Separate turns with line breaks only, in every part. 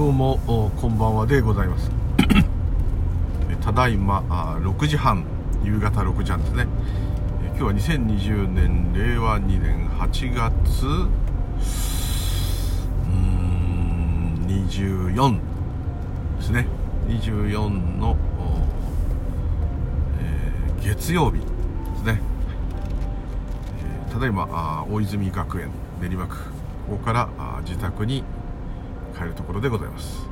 どうもこんばんはでございます。ただいま6時半夕方6時半ですね。今日は2020年令和2年8月うん24ですね。24の、えー、月曜日ですね、え、ただいま大泉学園練馬区ここから自宅に帰るところでございます。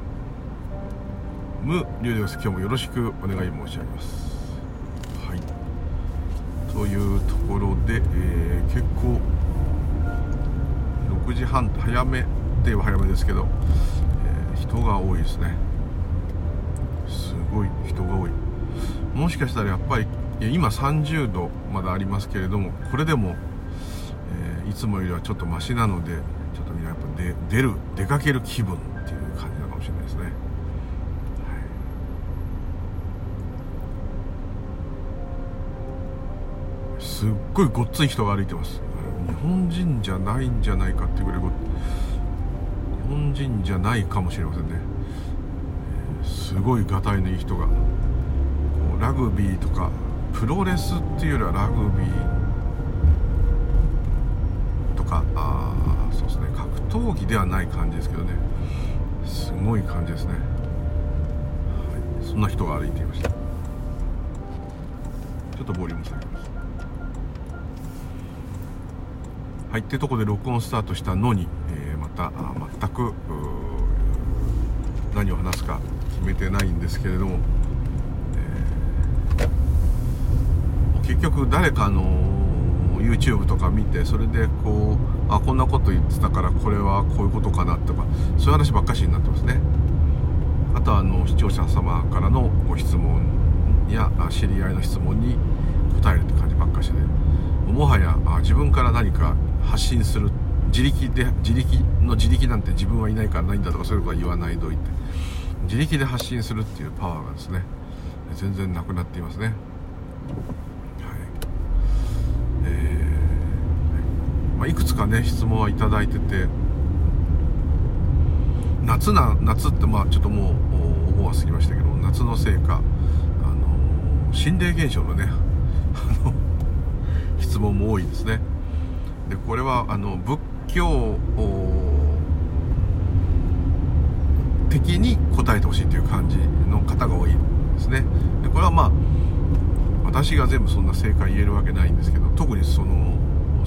無流です。今日もよろしくお願い申し上げます。はい。というところで、えー、結構6時半早めでは早めですけど、えー、人が多いですね。すごい人が多い。もしかしたらやっぱり今30度まだありますけれどもこれでも、えー、いつもよりはちょっとマシなのでで出る出かける気分っていう感じなのかもしれないですね、はい、すっごいごっつい人が歩いてます。日本人じゃないんじゃないかっていうぐらい日本人じゃないかもしれませんね、すごいがたいのいい人が。ラグビーとかプロレスっていうよりはラグビーとかあそうですね格闘技ではない感じですけどね。すごい感じですね、はい、そんな人が歩いていました。ちょっとボリューム下げます。はい。ってとこで録音スタートしたのに、えー、また全く何を話すか決めてないんですけれども、えー、結局誰かの YouTube とか見てそれでこうあこんなこと言ってたからこれはこういうことかなとかそういう話ばっかしになってますね。あとはあの視聴者様からのご質問や知り合いの質問に答えるって感じばっかしでもはや自分から何か発信する自力で自力の自力なんて自分はいないからないんだとかそういうことは言わないといて自力で発信するっていうパワーがですね全然なくなっていますね。いくつかね質問はいただいてて夏な夏ってまあちょっともうお盆は過ぎましたけど夏のせいかあの心霊現象のね質問も多いですね。でこれはあの仏教的に答えてほしいという感じの方が多いですね。でこれはまあ私が全部そんな正解言えるわけないんですけど特にその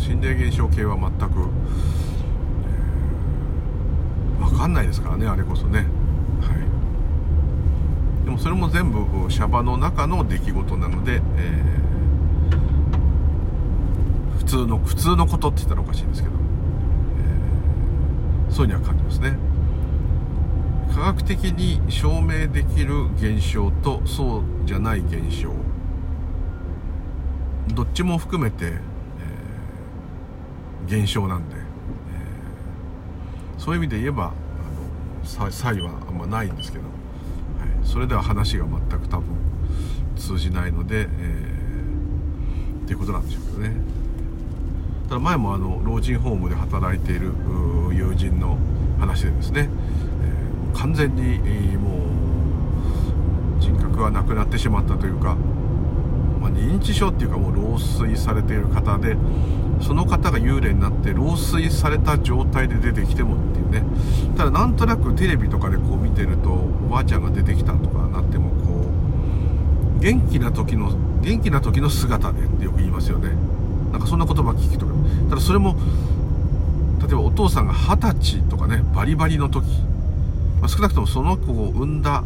心霊現象系は全く、えー、分かんないですからねあれこそね。はい。でもそれも全部シャバの中の出来事なので、えー、普通の普通のことって言ったらおかしいんですけど、えー、そういうには感じますね。科学的に証明できる現象とそうじゃない現象どっちも含めて現象なんで、えー、そういう意味で言えばあの差異はあんまないんですけど、はい、それでは話が全く多分通じないので、えー、っていうことなんでしょうけどね。ただ前もあの老人ホームで働いている友人の話でですね、えー、完全に、えー、もう人格がなくなってしまったというかまあ、認知症っていうかもう老衰されている方でその方が幽霊になって老衰された状態で出てきてもっていうね。ただなんとなくテレビとかでこう見てるとおばあちゃんが出てきたとかなってもこう元気な時の元気な時の姿でってよく言いますよね。なんかそんな言葉聞きとか。ただそれも例えばお父さんが二十歳とかねバリバリの時、まあ、少なくともその子を産んだ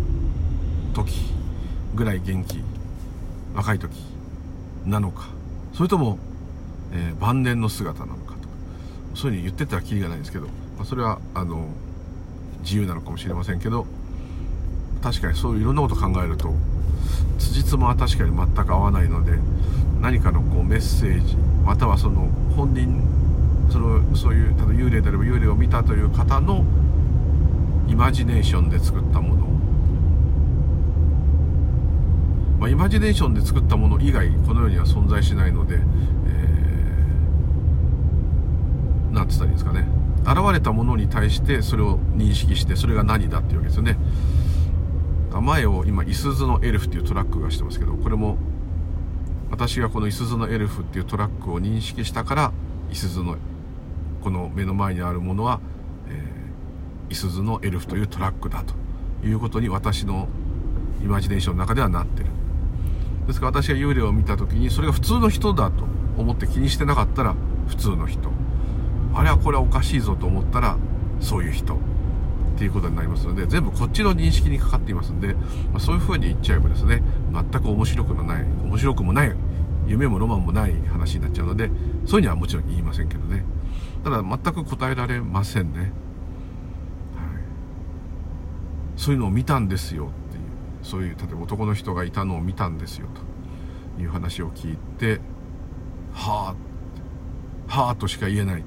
時ぐらい元気若い時なのか。それとも、えー、晩年の姿なのかと。かそういうふうに言ってたらきりがないんですけど、まあ、それはあの自由なのかもしれませんけど確かにそういういろんなこと考えると辻褄は確かに全く合わないので何かのこうメッセージまたはその本人そのそういう例えば幽霊であれば幽霊を見たという方のイマジネーションで作ったもの。まあ、イマジネーションで作ったもの以外この世には存在しないので、えなんつったらいいんですかね。現れたものに対してそれを認識してそれが何だっていうわけですよね。前を今いすゞのエルフっていうトラックがしてますけどこれも私がこのいすゞのエルフっていうトラックを認識したからいすゞのこの目の前にあるものは、いすゞのエルフというトラックだということに私のイマジネーションの中ではなってる。ですから私が幽霊を見た時にそれが普通の人だと思って気にしてなかったら普通の人。あれはこれはおかしいぞと思ったらそういう人。っていうことになりますので全部こっちの認識にかかっていますんで、まあ、そういうふうに言っちゃえばですね全く面白くもない面白くもない夢もロマンもない話になっちゃうのでそういうにはもちろん言いませんけどね。ただ全く答えられませんね、はい、そういうのを見たんですよっていうそういう例えば男の人がいたのを見たんですよという話を聞いてはあはあとしか言えない。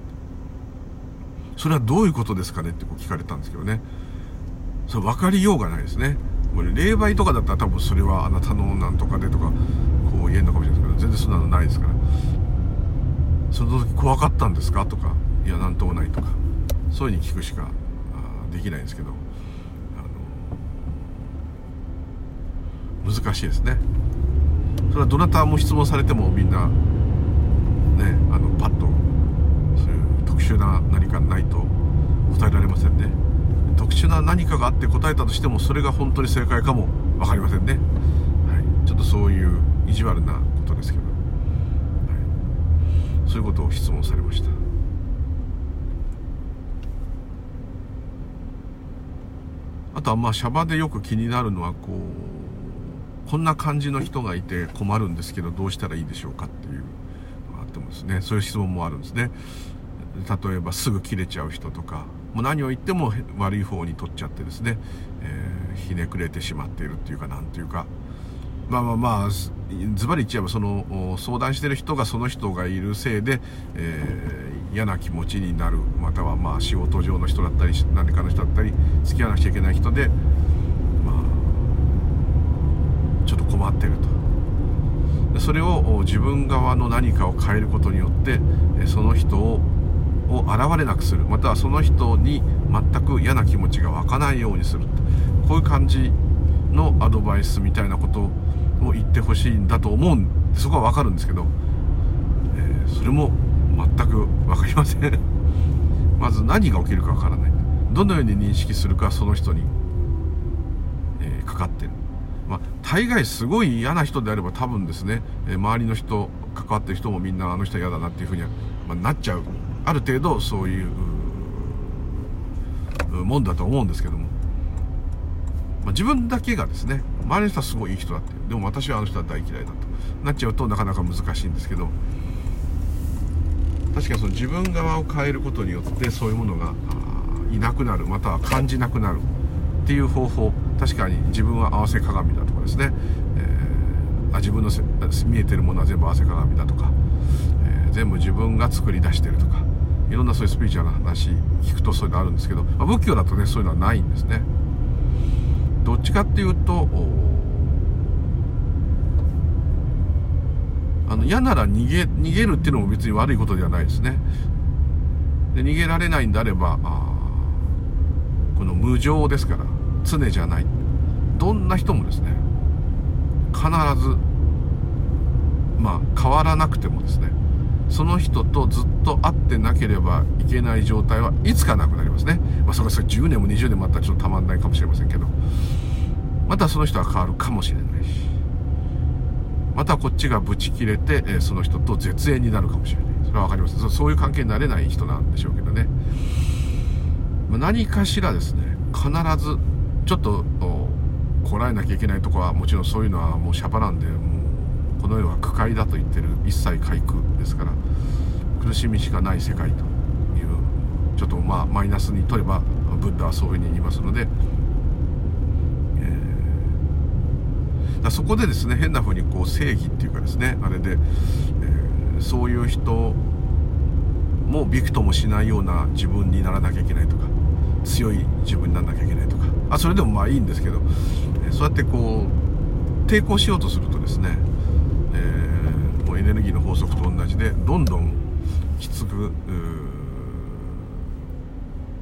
それはどういうことですかねってこう聞かれたんですけどね。それ分かりようがないですね。これ霊媒とかだったら多分それはあなたのなんとかでとかこう言えるのかもしれないですけど全然そんなのないですから。その時怖かったんですかとかいや何ともないとかそういうふうに聞くしかできないんですけど難しいですね。それはどなたも質問されてもみんなねあのパッと殊な何かないと答えられませんね。特殊な何かがあって答えたとしてもそれが本当に正解かも分かりませんね、はい、ちょっとそういう意地悪なことですけど、はい、そういうことを質問されました。あとはまあシャバでよく気になるのはこうこんな感じの人がいて困るんですけどどうしたらいいでしょうかっていうのがあってもですね。そういう質問もあるんですね。例えばすぐ切れちゃう人とかもう何を言っても悪い方に取っちゃってですね、えー、ひねくれてしまっているっていうかなんていうかまあまあまあズバリ言っちゃえばその相談してる人がその人がいるせいで、えー、嫌な気持ちになるまたはまあ仕事上の人だったり何かの人だったり付き合わなくちゃいけない人で、まあ、ちょっと困ってると。それを自分側の何かを変えることによってその人をを現れなくする。またはその人に全く嫌な気持ちが湧かないようにするこういう感じのアドバイスみたいなことを言ってほしいんだと思うんそこは分かるんですけど、えー、それも全く分かりません。まず何が起きるか分からない。どのように認識するかその人に、えー、かかってる。まあ、大概すごい嫌な人であれば多分ですね、えー、周りの人関わってる人もみんなあの人嫌だなっていうふうには、まあ、なっちゃう。ある程度そういうもんだと思うんですけども、まあ、自分だけがですね周りの人はすごいいい人だって。でも私はあの人は大嫌いだと。なっちゃうとなかなか難しいんですけど。確かにその自分側を変えることによってそういうものがいなくなる。または感じなくなる。っていう方法確かに自分は合わせ鏡だとかですね、えー、あ自分の見えてるものは全部合わせ鏡だとか、えー、全部自分が作り出してるとか。いろんなそういうスピリチュアルな話聞くとそういうのあるんですけど、まあ、仏教だとねそういうのはないんですね。どっちかっていうとあの嫌なら逃げ逃げるっていうのも別に悪いことではないですね。で逃げられないんであればこの無常ですから常じゃない。どんな人もですね必ずまあ変わらなくてもですねその人とずっと会ってなければいけない状態はいつかなくなりますね。まあ、それは10年も20年もあったらちょっとたまんないかもしれませんけど、またその人は変わるかもしれないし、またこっちがブチ切れて、えその人と絶縁になるかもしれない。それは分かりますそういう関係になれない人なんでしょうけどね。何かしらですね、必ず、ちょっと、こらえなきゃいけないとこは、もちろんそういうのはもうシャバなんで、もうこの世は苦界だと言ってる一切皆苦ですから苦しみしかない世界というちょっとまあマイナスにとればブッダはそういうふうに言いますので、えー、そこでですね変なふうにこう正義っていうかですねあれで、えー、そういう人もびくともしないような自分にならなきゃいけないとか強い自分にならなきゃいけないとかあそれでもまあいいんですけど、えそうやってこう抵抗しようとするとですねえー、もうエネルギーの法則と同じでどんどんきつく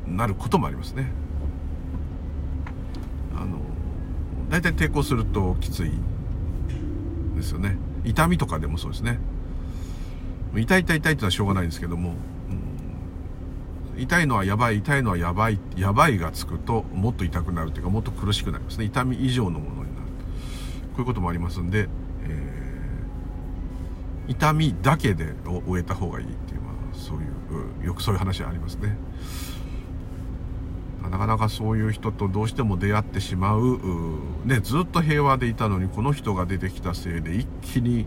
なることもありますね。あの大体抵抗するときついですよね。痛みとかでもそうですね。痛い痛い痛いってのはしょうがないんですけども、うん、痛いのはやばい痛いのはやばいやばいがつくともっと痛くなるというかもっと苦しくなりますね。痛み以上のものになる。こういうこともありますんで、えー、痛みだけでを終えた方がいいっていう、そういうよくそういう話ありますね。なかなかそういう人とどうしても出会ってしまうね、ずっと平和でいたのにこの人が出てきたせいで一気に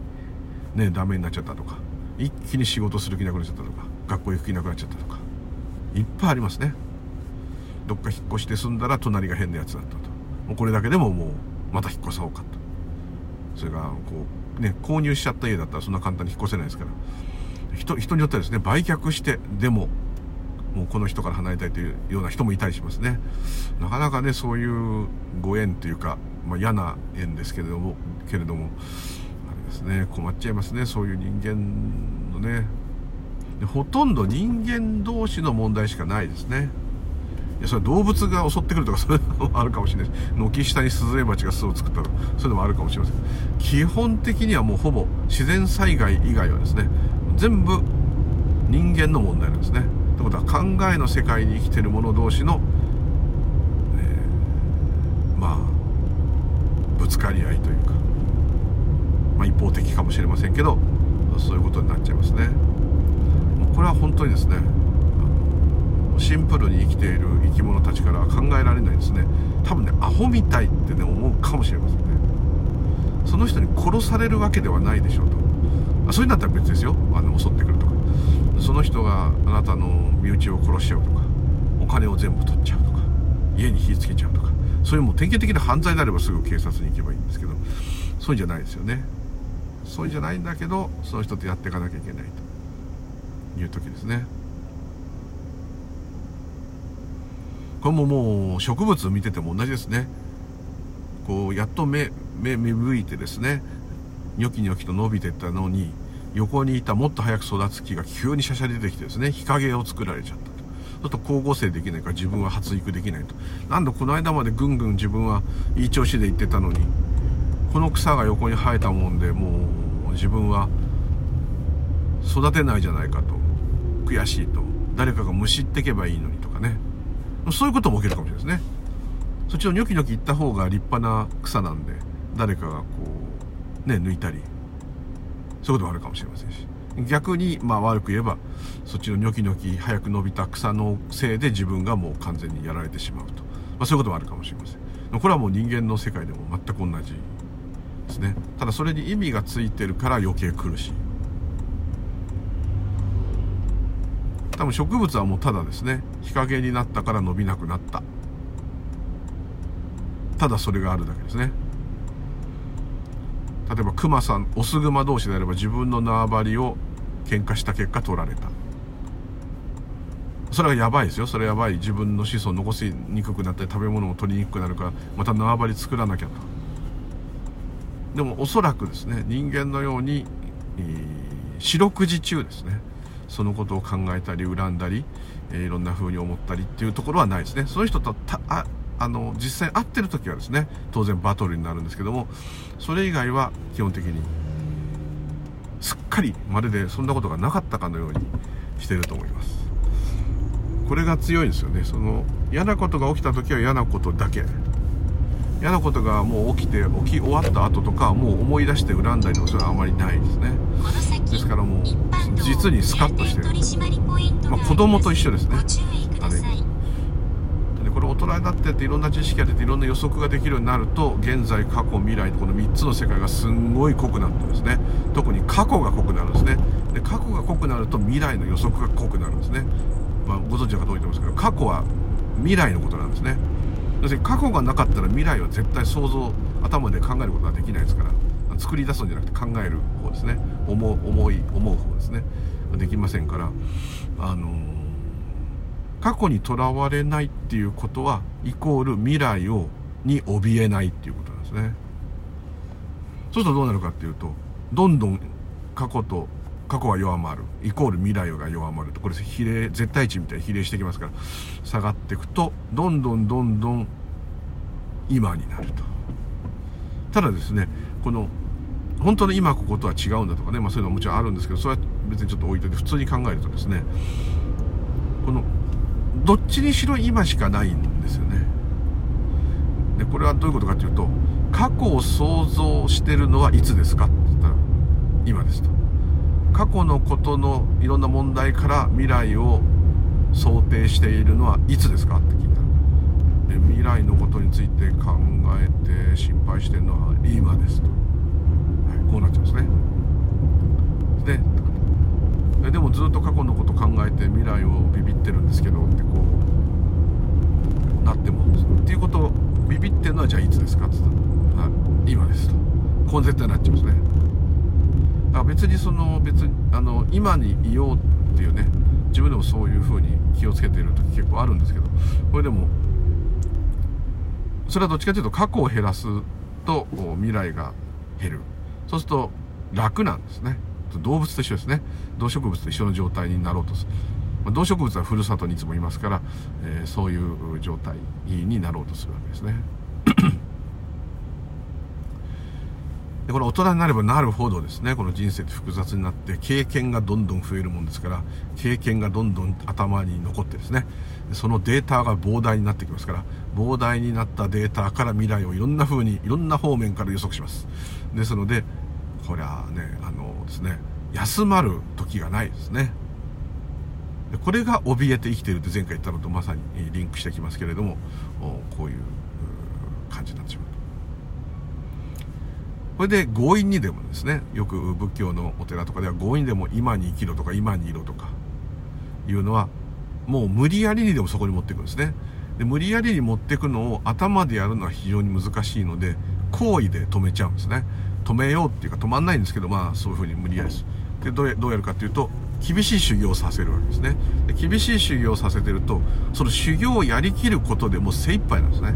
ねダメになっちゃったとか一気に仕事する気なくなっちゃったとか学校行く気なくなっちゃったとかいっぱいありますね。どっか引っ越して住んだら隣が変なやつだったと。もうこれだけでももうまた引っ越そうかと。それがこうね購入しちゃった家だったらそんな簡単に引っ越せないですから。人人によってはですね売却してでももうこの人から離れたいというような人もいたりしますね。なかなかねそういうご縁というか、まあ、嫌な縁ですけれどもけれどもあれですね困っちゃいますねそういう人間のね。でほとんど人間同士の問題しかないですね。いやそれ動物が襲ってくるとかそういうのもあるかもしれないし軒下にスズメバチが巣を作ったとかそういうのもあるかもしれません。基本的にはもうほぼ自然災害以外はですね全部人間の問題なんですね。ということは考えの世界に生きてる者同士の、えー、まあぶつかり合いというかまあ、一方的かもしれませんけどそういうことになっちゃいますね。これは本当にですねシンプルに生きている生き物たちからは考えられないですね。多分ねアホみたいってね思うかもしれませんね。その人に殺されるわけではないでしょう。とそういうんだったら別ですよ。あの襲ってくるとか。その人があなたの身内を殺しちゃうとか。お金を全部取っちゃうとか。家に火つけちゃうとか。そういうもう典型的な犯罪であればすぐ警察に行けばいいんですけど。そうじゃないですよね。そうじゃないんだけどその人とやっていかなきゃいけないと。いう時ですね。これももう植物見てても同じですね。こうやっと目目芽吹いてですね。ニョキニョキと伸びてったのに横にいたもっと早く育つ木が急にしゃしゃ出てきてですね日陰を作られちゃったと。ちょっと光合成できないから自分は発育できないと。なんでこの間までぐんぐん自分はいい調子で言ってたのにこの草が横に生えたもんでもう自分は育てないじゃないかと。悔しいと。誰かがむしってけばいいのにとかね。そういうことも起きるかもしれないですね。そっちをニョキニョキ行った方が立派な草なんで誰かがこうね抜いたり。そういうこともあるかもしれませんし。逆にまあ悪く言えばそっちのニョキニョキ早く伸びた草のせいで自分がもう完全にやられてしまうと、まあ、そういうこともあるかもしれません。これはもう人間の世界でも全く同じですね。ただそれに意味がついてるから余計苦しい。多分植物はもうただですね日陰になったから伸びなくなった。ただそれがあるだけですね。例えばクマさんオスグマ同士であれば自分の縄張りを喧嘩した結果取られた。それはやばいですよ。それはやばい。自分の子孫を残しにくくなったり食べ物も取りにくくなるからまた縄張り作らなきゃと。でもおそらくですね人間のように、えー、四六時中ですね。そのことを考えたり恨んだり、えー、いろんな風に思ったりっていうところはないですね。その人とたああの実際会ってる時はですね当然バトルになるんですけどもそれ以外は基本的にすっかりまるでそんなことがなかったかのようにしてると思います。これが強いんですよね。その嫌なことが起きた時は嫌なことだけ。嫌なことがもう起きて起き終わった後とかもう思い出して恨んだりとかそれはあまりないですね。ですからもう実にスカッとしてる、まあ、子供と一緒ですね。あれでこれ大人になってっていろんな知識が出ていろんな予測ができるようになると現在過去未来この3つの世界がすんごい濃くなってですね。特に過去が濃くなるんですね。で過去が濃くなると未来の予測が濃くなるんですね、まあ、ご存知の方多いと思うんですけど過去は未来のことなんですね。要するに過去がなかったら未来は絶対想像頭で考えることはできないですから作り出すんじゃなくて考える方ですね。思う思い思う方ですね。できませんからあのー、過去にとらわれないっていうことはイコール未来をに怯えないっていうことなんですね。そうするとどうなるかっていうとどんどん過去と過去は弱まる。イコール未来が弱まると。これ比例絶対値みたいに比例してきますから下がっていくとどんどんどんどん今になると。ただですねこの本当の今こことは違うんだとかね、まあ、そういうのはもちろんあるんですけどそれは別にちょっと置いといて普通に考えるとですねこのどっちにしろ今しかないんですよね。でこれはどういうことかというと過去を想像してるのはいつですかって言ったら今ですと。過去のことのいろんな問題から未来を想定しているのはいつですかって聞いたで未来のことについて考えて心配してるのは今ですと、はい、こうなっちゃうんですね。でえでもずっと過去のこと考えて未来をビビってるんですけどってこうなってもっていうことビビってるのはじゃあいつですかって言ったら、今ですと。こう絶対なっちゃうんですね。あ別にその別にあの今にいようっていうね自分でもそういう風に気をつけている時結構あるんですけどこれでもそれはどっちかというと過去を減らすと未来が減る。そうすると楽なんですね。動物と一緒ですね。動植物と一緒の状態になろうとする。動植物はふるさとにいつもいますから、えー、そういう状態になろうとするわけですね。でこれ大人になればなるほどですね。この人生って複雑になって経験がどんどん増えるもんですから経験がどんどん頭に残ってですね。そのデータが膨大になってきますから膨大になったデータから未来をいろんな風にいろんな方面から予測します。ですのでこれはねあのですね休まる時がないですね。でこれが怯えて生きているって前回言ったのとまさにリンクしてきますけれどもこういう感じになってしまうと。これで強引にでもですねよく仏教のお寺とかでは強引でも今に生きろとか今にいろとかいうのはもう無理やりにでもそこに持っていくんですね。で無理やりに持っていくのを頭でやるのは非常に難しいので行為で止めちゃうんですね。止めようっていうか止まんないんですけどまあそういうふうに無理やりです。でどうやるかっていうと厳しい修行をさせるわけですね。で厳しい修行をさせてるとその修行をやりきることでもう精一杯なんですね。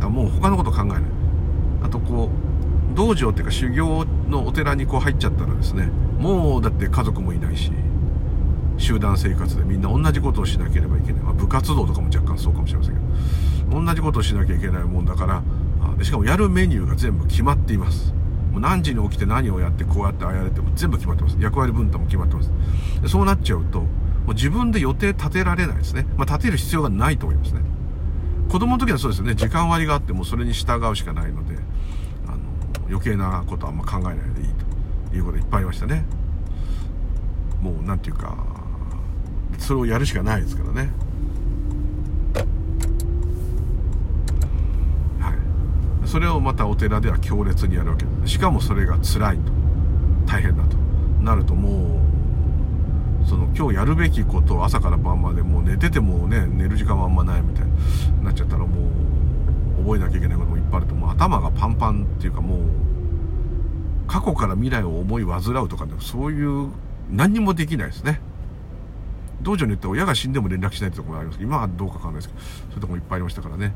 だもう他のこと考えない。あとこう道場っていうか修行のお寺にこう入っちゃったらですねもうだって家族もいないし集団生活でみんな同じことをしなければいけない、まあ、部活動とかも若干そうかもしれませんけど同じことをしなきゃいけないもんだからでしかもやるメニューが全部決まっています。もう何時に起きて何をやってこうやってああやれても全部決まってます。役割分担も決まってます。でそうなっちゃうともう自分で予定立てられないですね、まあ、立てる必要がないと思いますね。子供の時はそうですよね。時間割があってもそれに従うしかないのであの余計なことはあんま考えないでいいということいっぱいありましたね。もう何て言うかそれをやるしかないですからねはいそれをまたお寺では強烈にやるわけ。しかもそれが辛いと。大変だと。なるともうその今日やるべきことを朝から晩までもう寝ててもね寝る時間はあんまないみたいになっちゃったらもう覚えなきゃいけないこともいっぱいあると。もう頭がパンパンっていうかもう過去から未来を思い煩うとか、ね、そういう何にもできないですね。道場によって親が死んでも連絡しないってところもありますけど今はどうかわかんないですけどそういうとこもいっぱいありましたからね。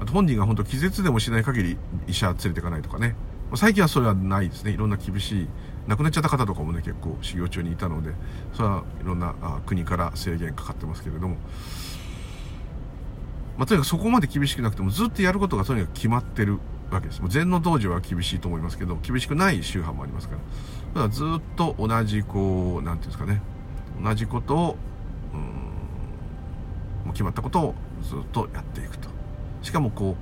あと本人が本当気絶でもしない限り医者連れていかないとかね最近はそれはないですねいろんな厳しい亡くなっちゃった方とかもね結構修行中にいたのでそれはいろんなあ国から制限かかってますけれどもまあ、とにかくそこまで厳しくなくてもずっとやることがとにかく決まってるわけです。もう禅の道場は厳しいと思いますけど、厳しくない宗派もありますから。ただずっと同じ、こう、なんていうんですかね、同じことを、うん、もう決まったことをずっとやっていくと。しかもこ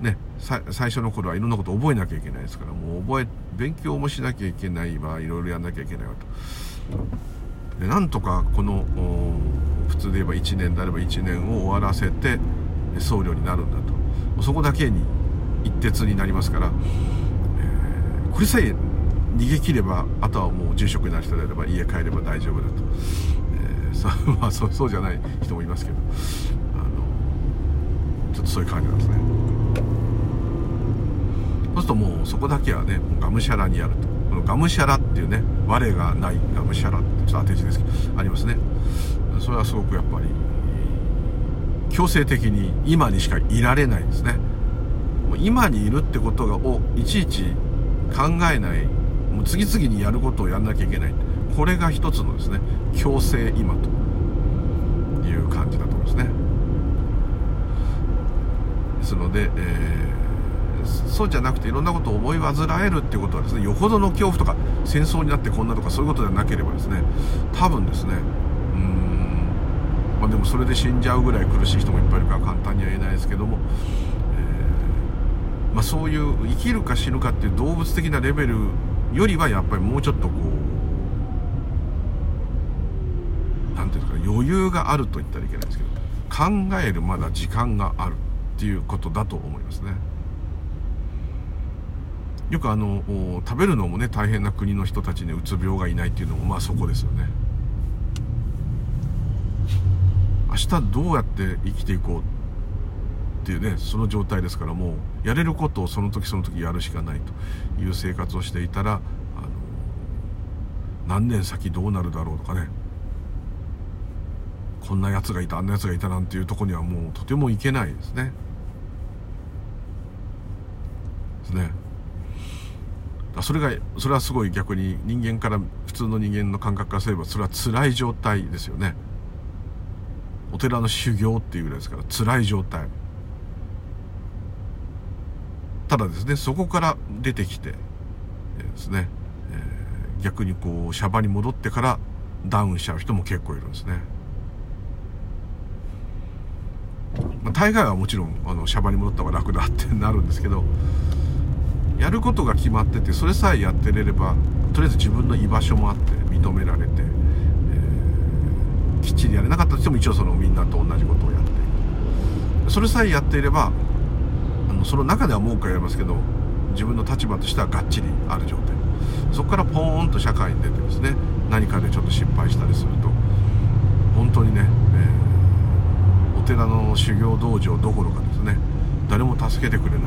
う、ね、最初の頃はいろんなことを覚えなきゃいけないですから、もう覚え、勉強もしなきゃいけないわ、いろいろやんなきゃいけないわと。で、なんとかこの、普通で言えば1年であれば1年を終わらせて、僧侶になるんだと。そこだけに一徹になりますから、えー、これさえ逃げ切ればあとはもう住職になる人であれば家帰れば大丈夫だと、えー、そ まあそうじゃない人もいますけどあのちょっとそういう感じなんですね。そうするともうそこだけはねがむしゃらにやると。このがむしゃらっていうね我がないがむしゃらってちょっと当て字ですけどありますね。それはすごくやっぱり強制的に今にしかいられないですね。今にいるってことがをいちいち考えない。もう次々にやることをやんなきゃいけない。これが一つのですね強制今という感じだと思いますね。ですので、えー、そうじゃなくていろんなことを思い煩えるっていうことはですねよほどの恐怖とか戦争になってこんなとかそういうことではなければですね多分ですねうんまあでもそれで死んじゃうぐらい苦しい人もいっぱいいるから簡単には言えないですけども、えー、まあ、そういう生きるか死ぬかっていう動物的なレベルよりはやっぱりもうちょっとこう何ていうんですか余裕があると言ったらいけないですけど考えるまだ時間がある。っていうことだと思いますね。よくあの食べるのもね大変な国の人たちにうつ病がいないっていうのもまあそこですよね。明日どうやって生きていこうっていうねその状態ですからもうやれることをその時その時やるしかないという生活をしていたらあの何年先どうなるだろうとかねこんなやつがいたあんなやつがいたなんていうとこにはもうとてもいけないですね。ですね。それがそれはすごい逆に人間から普通の人間の感覚からすればそれは辛い状態ですよね。お寺の修行っていうぐらいですから辛い状態ただですねそこから出てきて、ですね、え、逆にこうシャバに戻ってからダウンしちゃう人も結構いるんですね、ま、大概はもちろんあのシャバに戻った方が楽だってなるんですけどやることが決まっててそれさえやってれればとりあえず自分の居場所もあって認められてきっちりやれなかったとしても一応そのみんなと同じことをやって。それさえやっていればあのその中では文句はやりますけど自分の立場としてはがっちりある状態。そこからポーンと社会に出てですね何かでちょっと失敗したりすると本当にね、えー、お寺の修行道場どころかですね誰も助けてくれない。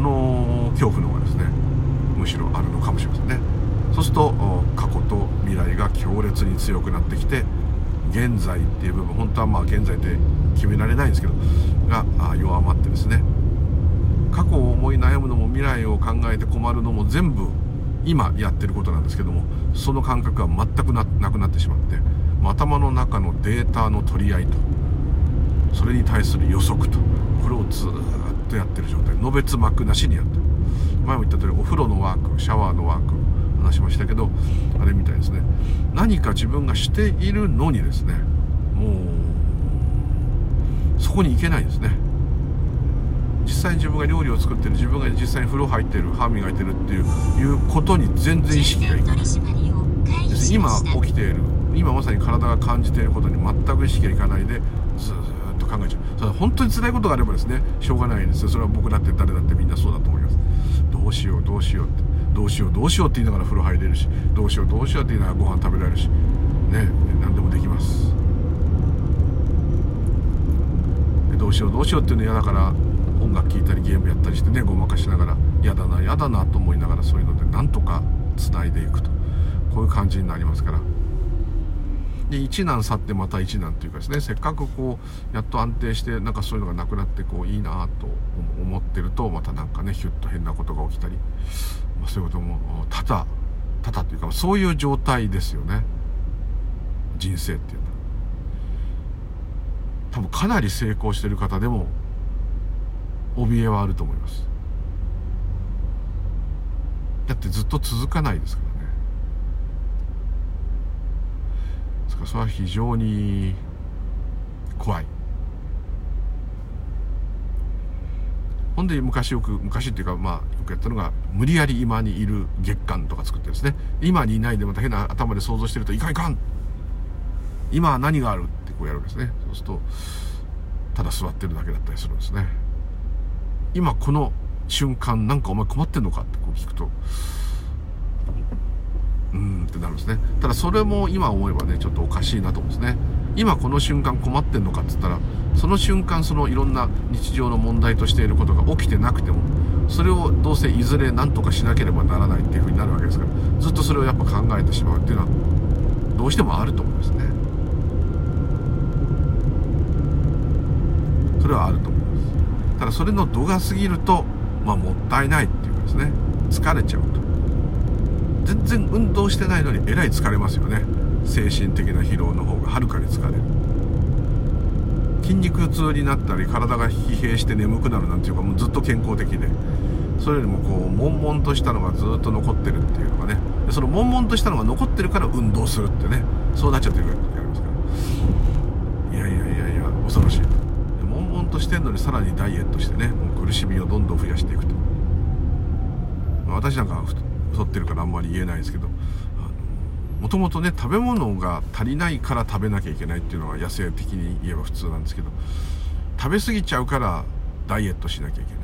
この恐怖の方がですねむしろあるのかもしれませんね。そうすると過去と未来が強烈に強くなってきて現在っていう部分本当はまあ現在で決められないんですけどが弱まってですね過去を思い悩むのも未来を考えて困るのも全部今やってることなんですけどもその感覚は全くなくなってしまって頭の中のデータの取り合いとそれに対する予測とこれをずっとやってる状態。のべつ幕なしにやってる。前も言った通りお風呂のワークシャワーのワーク話しましたけどあれみたいですね。何か自分がしているのにですねもうそこに行けないんですね。実際に自分が料理を作ってる自分が実際に風呂入ってる歯磨いてるっていういうことに全然意識がいかない。今起きている今まさに体が感じていることに全く意識がいかないで考えちゃう。それ本当に辛いことがあればですねしょうがないですそれは僕だって誰だってみんなそうだと思います。どうしようどうしようって。どうしようどうしようって言いながら風呂入れるしどうしようどうしようって言いながらご飯食べられるし。ね何でもできます。どうしようどうしようっていうの嫌だから音楽聴いたりゲームやったりしてねごまかしながら嫌だな嫌だなと思いながらそういうのでなんとかつないでいくと。こういう感じになりますから。で一難去ってまた一難というかですねせっかくこうやっと安定してなんかそういうのがなくなってこういいなと思ってるとまたなんかねヒュッと変なことが起きたり、まあ、そういうことも多々多々というかそういう状態ですよね。人生っていうのは。多分かなり成功してる方でも怯えはあると思います。だってずっと続かないですから。かそれは非常に怖い。ほんで昔よく昔っていうかまあよくやったのが無理やり今にいる月間とか作ってですね。今にいないでまた変な頭で想像してるといかんいかん今は何があるってこうやるんですね。そうするとただ座ってるだけだったりするんですね。今この瞬間なんかお前困ってんのかってこう聞くとうんってなるんですね。ただそれも今思えばねちょっとおかしいなと思うんですね。今この瞬間困ってんのかっつったらその瞬間そのいろんな日常の問題としていることが起きてなくてもそれをどうせいずれ何とかしなければならないっていうふうになるわけですからずっとそれをやっぱ考えてしまうっていうのはどうしてもあると思うんですね。それはあると思います。ただそれの度が過ぎるとまあもったいないっていうかですね。疲れちゃうと。全然運動してないのにえらい疲れますよね。精神的な疲労の方がはるかに疲れる。筋肉痛になったり体が疲弊して眠くなるなんていうかもうずっと健康的で。それよりもこう悶々としたのがずっと残ってるっていうのがね。その悶々としたのが残ってるから運動するってね。そうなっちゃってる時ありますから。いやいやいやいや恐ろしい。悶々としてんのにさらにダイエットしてねもう苦しみをどんどん増やしていくと。私なんか太ってるからあんまり言えないですけどもともとね食べ物が足りないから食べなきゃいけないっていうのは野生的に言えば普通なんですけど食べ過ぎちゃうからダイエットしなきゃいけない。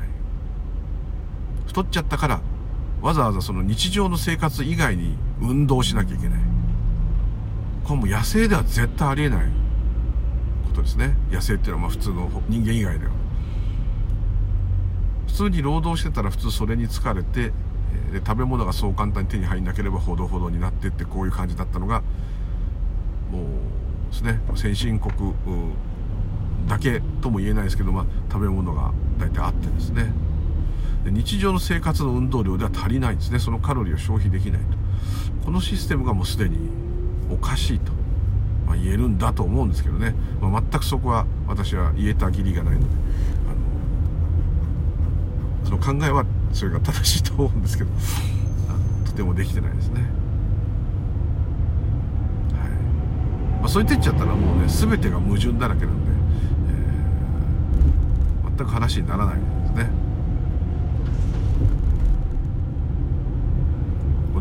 太っちゃったからわざわざその日常の生活以外に運動しなきゃいけない。これも野生では絶対ありえない。ことですね。野生っていうのはまあ普通の人間以外では。普通に労働してたら普通それに疲れてで食べ物がそう簡単に手に入んなければほどほどになってってこういう感じだったのがもうですね先進国だけとも言えないですけど、まあ、食べ物が大体あってですね。で日常の生活の運動量では足りないんですね。そのカロリーを消費できないと。このシステムがもうすでにおかしいと、まあ、言えるんだと思うんですけどね、まあ、全くそこは私は言えた義理がないのであのその考えはそれが正しいと思うんですけどとてもできてないですね、はい。まあ、そう言ってっちゃったらもうね全てが矛盾だらけなんで、えー、全く話にならないですね。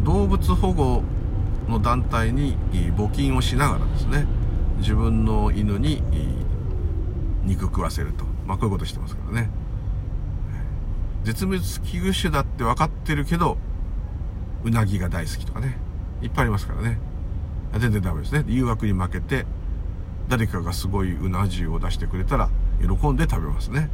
動物保護の団体に募金をしながらですね自分の犬に肉食わせると、まあ、こういうことしてますからね。絶滅危惧種だって分かってるけどうなぎが大好きとかね。いっぱいありますからね。全然ダメですね。誘惑に負けて誰かがすごいうな重を出してくれたら喜んで食べますね。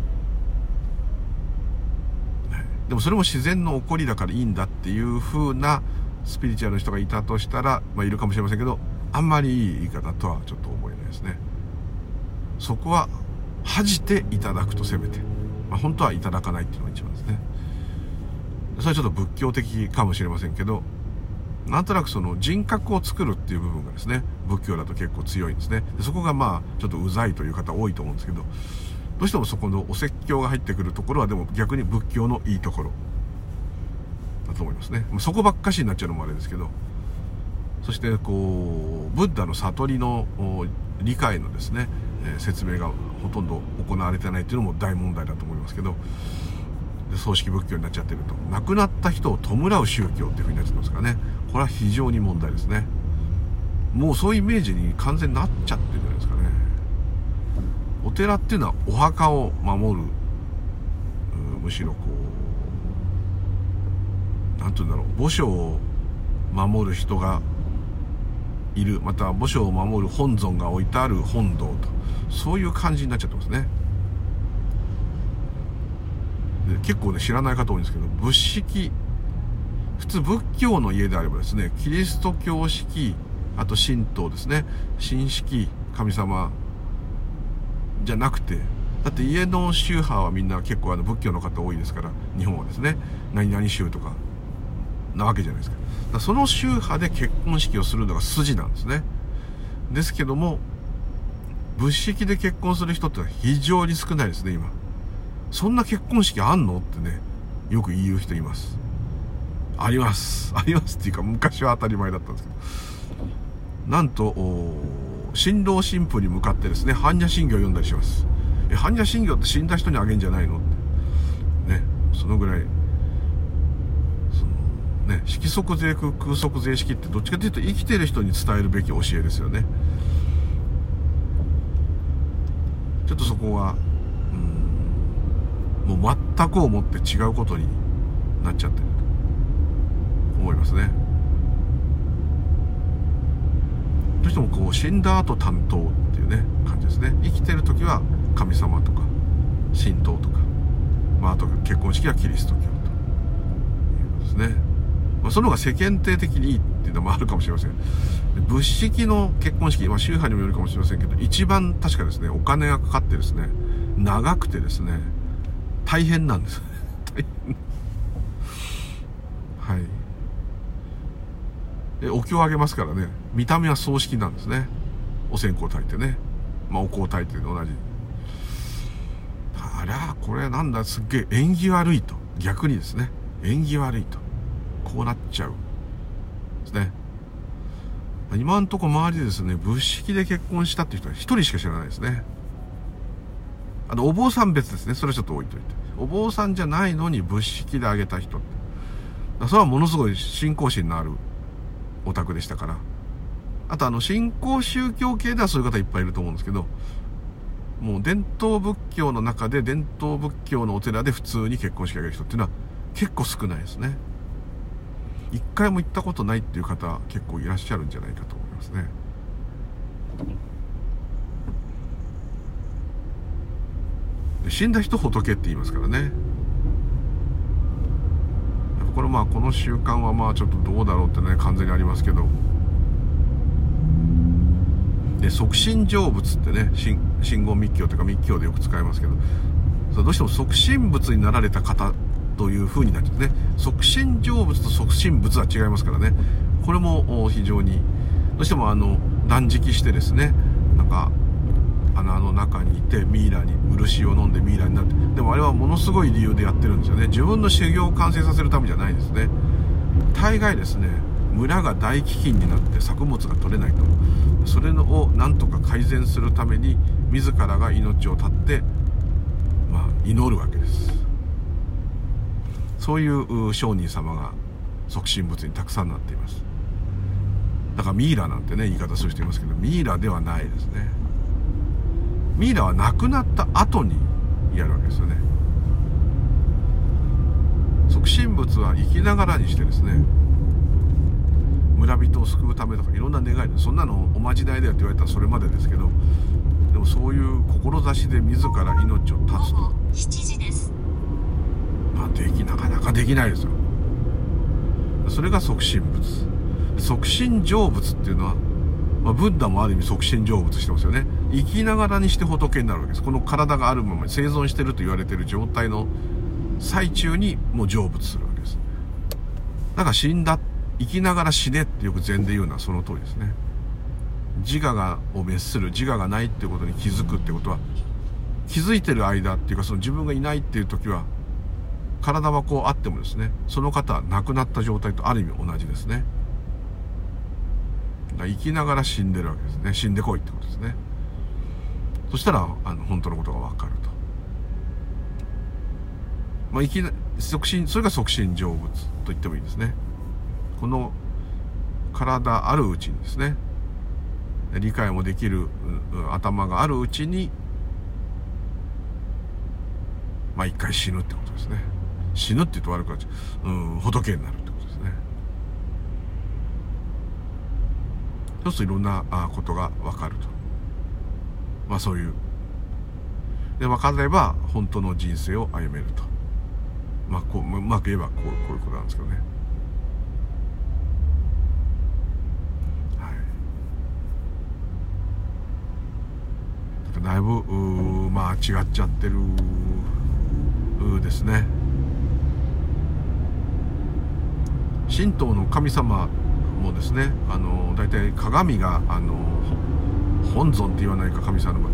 でもそれも自然の起こりだからいいんだっていう風なスピリチュアルの人がいたとしたら、まあ、いるかもしれませんけどあんまりいい言い方とはちょっと思えないですね。そこは恥じていただくとせめて。まあ、本当はいただかないっていうのが一番。それはちょっと仏教的かもしれませんけどなんとなくその人格を作るっていう部分がですね仏教だと結構強いんですね。でそこがまあちょっとうざいという方多いと思うんですけどどうしてもそこのお説教が入ってくるところはでも逆に仏教のいいところだと思いますね。そこばっかしになっちゃうのもあれですけどそしてこうブッダの悟りの理解のですね説明がほとんど行われてないっていうのも大問題だと思いますけど葬式仏教になっちゃってると。亡くなった人を弔う宗教っていうふうになっちゃってますからね。これは非常に問題ですね。もうそういうイメージに完全になっちゃってるんじゃないですかね。お寺っていうのはお墓を守るむしろこう何て言うんだろう。墓所を守る人がいる。また墓所を守る本尊が置いてある本堂と。そういう感じになっちゃってますね。で結構ね知らない方多いんですけど仏式普通仏教の家であればですねキリスト教式あと神道ですね神式神様じゃなくてだって家の宗派はみんな結構あの仏教の方多いですから日本はですね何々宗とかなわけじゃないですか。かその宗派で結婚式をするのが筋なんですね。ですけども仏式で結婚する人って非常に少ないですね今。そんな結婚式あんの？ってねよく言う人います。あります。ありますっていうか昔は当たり前だったんですけど。なんと新郎新婦に向かってですね般若心経を読んだりします。え般若心経って死んだ人にあげんじゃないの？ってねそのぐらい。そのね、色即税空空即税式ってどっちかというと生きてる人に伝えるべき教えですよね。ちょっとそこはもう全く思って違うことになっちゃってる。と思いますね。どうしてもこう死んだ後担当っていうね感じですね。生きてる時は神様とか神道とかまああと結婚式はキリスト教ということですね。まあ、その方が世間体的にいいっていうのもあるかもしれません。物式の結婚式、まあ、宗派にもよるかもしれませんけど、一番確かですね、お金がかかってですね、長くてですね、大変なんです。大変。はい。でお経をあげますからね。見た目は葬式なんですね。お線香炊いてね。まあお香炊いて同じ。ありゃこれなんだすっげえ縁起悪いと。逆にですね。縁起悪いと。こうなっちゃうですね。今んとこ周りでですね仏式で結婚したっていう人は一人しか知らないですね。あのお坊さん別ですね。それちょっと置いといて。お坊さんじゃないのに仏式であげた人それはものすごい信仰心のあるオタクでしたから。あとあの信仰宗教系ではそういう方いっぱいいると思うんですけどもう伝統仏教の中で伝統仏教のお寺で普通に結婚式あげる人っていうのは結構少ないですね。一回も行ったことないっていう方結構いらっしゃるんじゃないかと思いますね。死んだ人仏って言いますからね。これまあこの習慣はまあちょっとどうだろうってね完全にありますけど。で即身成仏ってね信号密教というか密教でよく使いますけど。どうしても即身仏になられた方という風になっちゃうね。即身成仏と即身仏は違いますからね。これも非常にどうしてもあの断食してですねなんか穴の中にいてミイラに漆を飲んでミイラになってでもあれはものすごい理由でやってるんですよね。自分の修行を完成させるためじゃないですね。大概ですね村が大飢饉になって作物が取れないと。それをなんとか改善するために自らが命を絶って、まあ、祈るわけです。そういう商人様が即身仏にたくさんなっています。だからミイラなんてね言い方する人いますけどミイラではないですね。ミイラは亡くなった後にやるわけですよね。即身仏は生きながらにしてですね村人を救うためとかいろんな願いでそんなのおまじないだよって言われたらそれまでですけどでもそういう志で自ら命を絶つと。7時です。まあできなかなかできないですよ。それが即身仏即身成仏っていうのはまあ、ブッダもある意味即身成仏してますよね。生きながらにして仏になるわけです。この体があるまま生存してると言われてる状態の最中にもう成仏するわけです。だから死んだ生きながら死ねってよく禅で言うのはその通りですね。自我がを滅する自我がないってことに気づくってことは気づいてる間っていうかその自分がいないっていう時は体はこうあってもですねその方は亡くなった状態とある意味同じですね。生きながら死んでるわけですね。死んでこいってことですね。そしたらあの本当のことが分かると。まあ生きな即身それが即身成仏と言ってもいいですね。この体あるうちにですね。理解もできる頭があるうちにまあ一回死ぬってことですね。死ぬって言うと悪くなっちゃう。うん仏になるってことですねそうするといろんなことが分かると。まあそういう。で、分かれば本当の人生を歩めると。まあこう、うまく言えばこうこういうことなんですけどね。はい。だいぶ、まあ違っちゃってるですね。神道の神様もですねあの大体鏡があの本尊って言わないか神様の